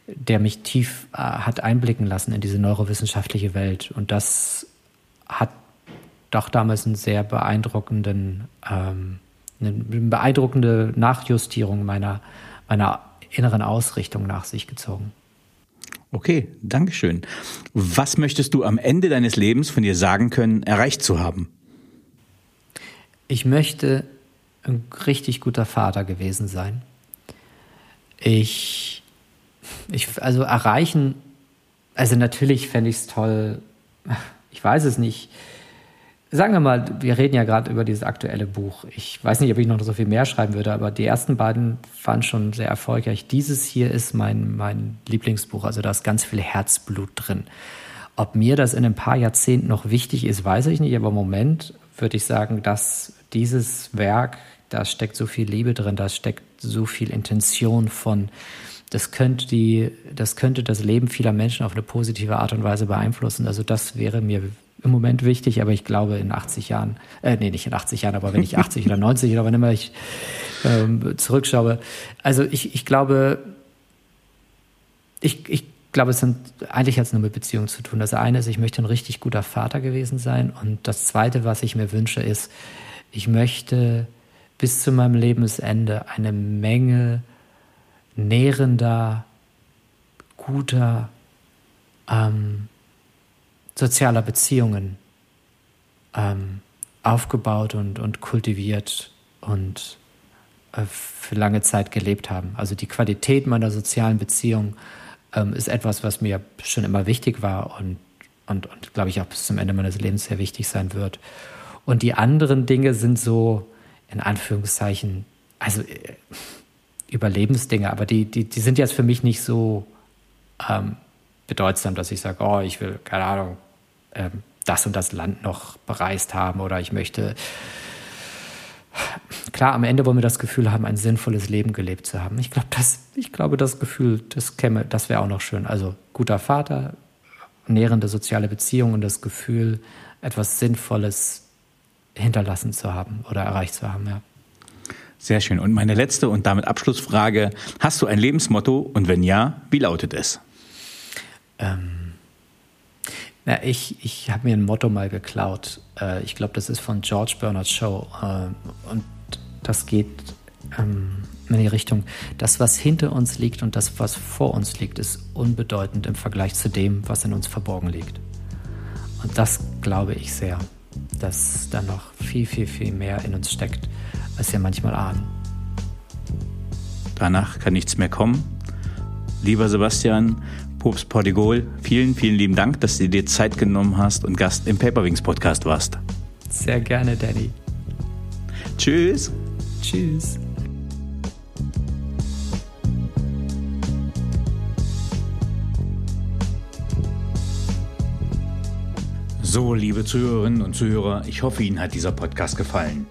der mich tief äh, hat einblicken lassen in diese neurowissenschaftliche Welt. Und das hat doch damals einen sehr beeindruckenden, ähm, eine beeindruckende Nachjustierung meiner, meiner inneren Ausrichtung nach sich gezogen. Okay, Dankeschön. Was möchtest du am Ende deines Lebens von dir sagen können, erreicht zu haben? Ich möchte ein richtig guter Vater gewesen sein. Ich, ich also erreichen, also natürlich fände ich es toll, ich weiß es nicht, sagen wir mal, wir reden ja gerade über dieses aktuelle Buch. Ich weiß nicht, ob ich noch so viel mehr schreiben würde, aber die ersten beiden waren schon sehr erfolgreich. Dieses hier ist mein, mein Lieblingsbuch, also da ist ganz viel Herzblut drin. Ob mir das in ein paar Jahrzehnten noch wichtig ist, weiß ich nicht, aber im Moment würde ich sagen, dass dieses Werk, da steckt so viel Liebe drin, da steckt so viel Intention von, das könnte, die, das könnte das Leben vieler Menschen auf eine positive Art und Weise beeinflussen. Also das wäre mir im Moment wichtig, aber ich glaube in 80 Jahren, äh, nee, nicht in 80 Jahren, aber wenn ich 80 oder 90 oder wann immer ich ähm, zurückschaue. Also ich, ich glaube, ich, ich glaube, es sind, eigentlich hat es nur mit Beziehungen zu tun. Das eine ist, ich möchte ein richtig guter Vater gewesen sein. Und das zweite, was ich mir wünsche, ist, ich möchte bis zu meinem Lebensende eine Menge nährender, guter, ähm, sozialer Beziehungen ähm, aufgebaut und, und kultiviert und äh, für lange Zeit gelebt haben. Also die Qualität meiner sozialen Beziehung ähm, ist etwas, was mir schon immer wichtig war und, und, und glaube ich auch bis zum Ende meines Lebens sehr wichtig sein wird. Und die anderen Dinge sind so, in Anführungszeichen, also äh, Überlebensdinge, aber die, die, die sind jetzt für mich nicht so ähm, bedeutsam, dass ich sage, oh, ich will, keine Ahnung, ähm, das und das Land noch bereist haben oder ich möchte. Klar, am Ende wollen wir das Gefühl haben, ein sinnvolles Leben gelebt zu haben. Ich glaube, das, ich glaube, das Gefühl, das käme, das wäre auch noch schön. Also guter Vater, nährende soziale Beziehungen und das Gefühl, etwas Sinnvolles hinterlassen zu haben oder erreicht zu haben, ja. Sehr schön. Und meine letzte und damit Abschlussfrage: Hast du ein Lebensmotto und wenn ja, wie lautet es? Ähm, na, ich ich habe mir ein Motto mal geklaut. Äh, ich glaube, das ist von George Bernard Shaw. Äh, und das geht ähm, in die Richtung, das, was hinter uns liegt und das, was vor uns liegt, ist unbedeutend im Vergleich zu dem, was in uns verborgen liegt. Und das glaube ich sehr, dass da noch viel, viel, viel mehr in uns steckt, als wir manchmal ahnen. Danach kann nichts mehr kommen. Lieber Sebastian, Pops Portigol, vielen, vielen lieben Dank, dass du dir Zeit genommen hast und Gast im Paperwings Podcast warst. Sehr gerne, Danny. Tschüss. Tschüss. So, liebe Zuhörerinnen und Zuhörer, ich hoffe, Ihnen hat dieser Podcast gefallen.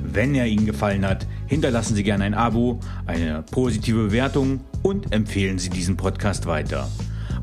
Wenn er Ihnen gefallen hat, hinterlassen Sie gerne ein Abo, eine positive Bewertung und empfehlen Sie diesen Podcast weiter.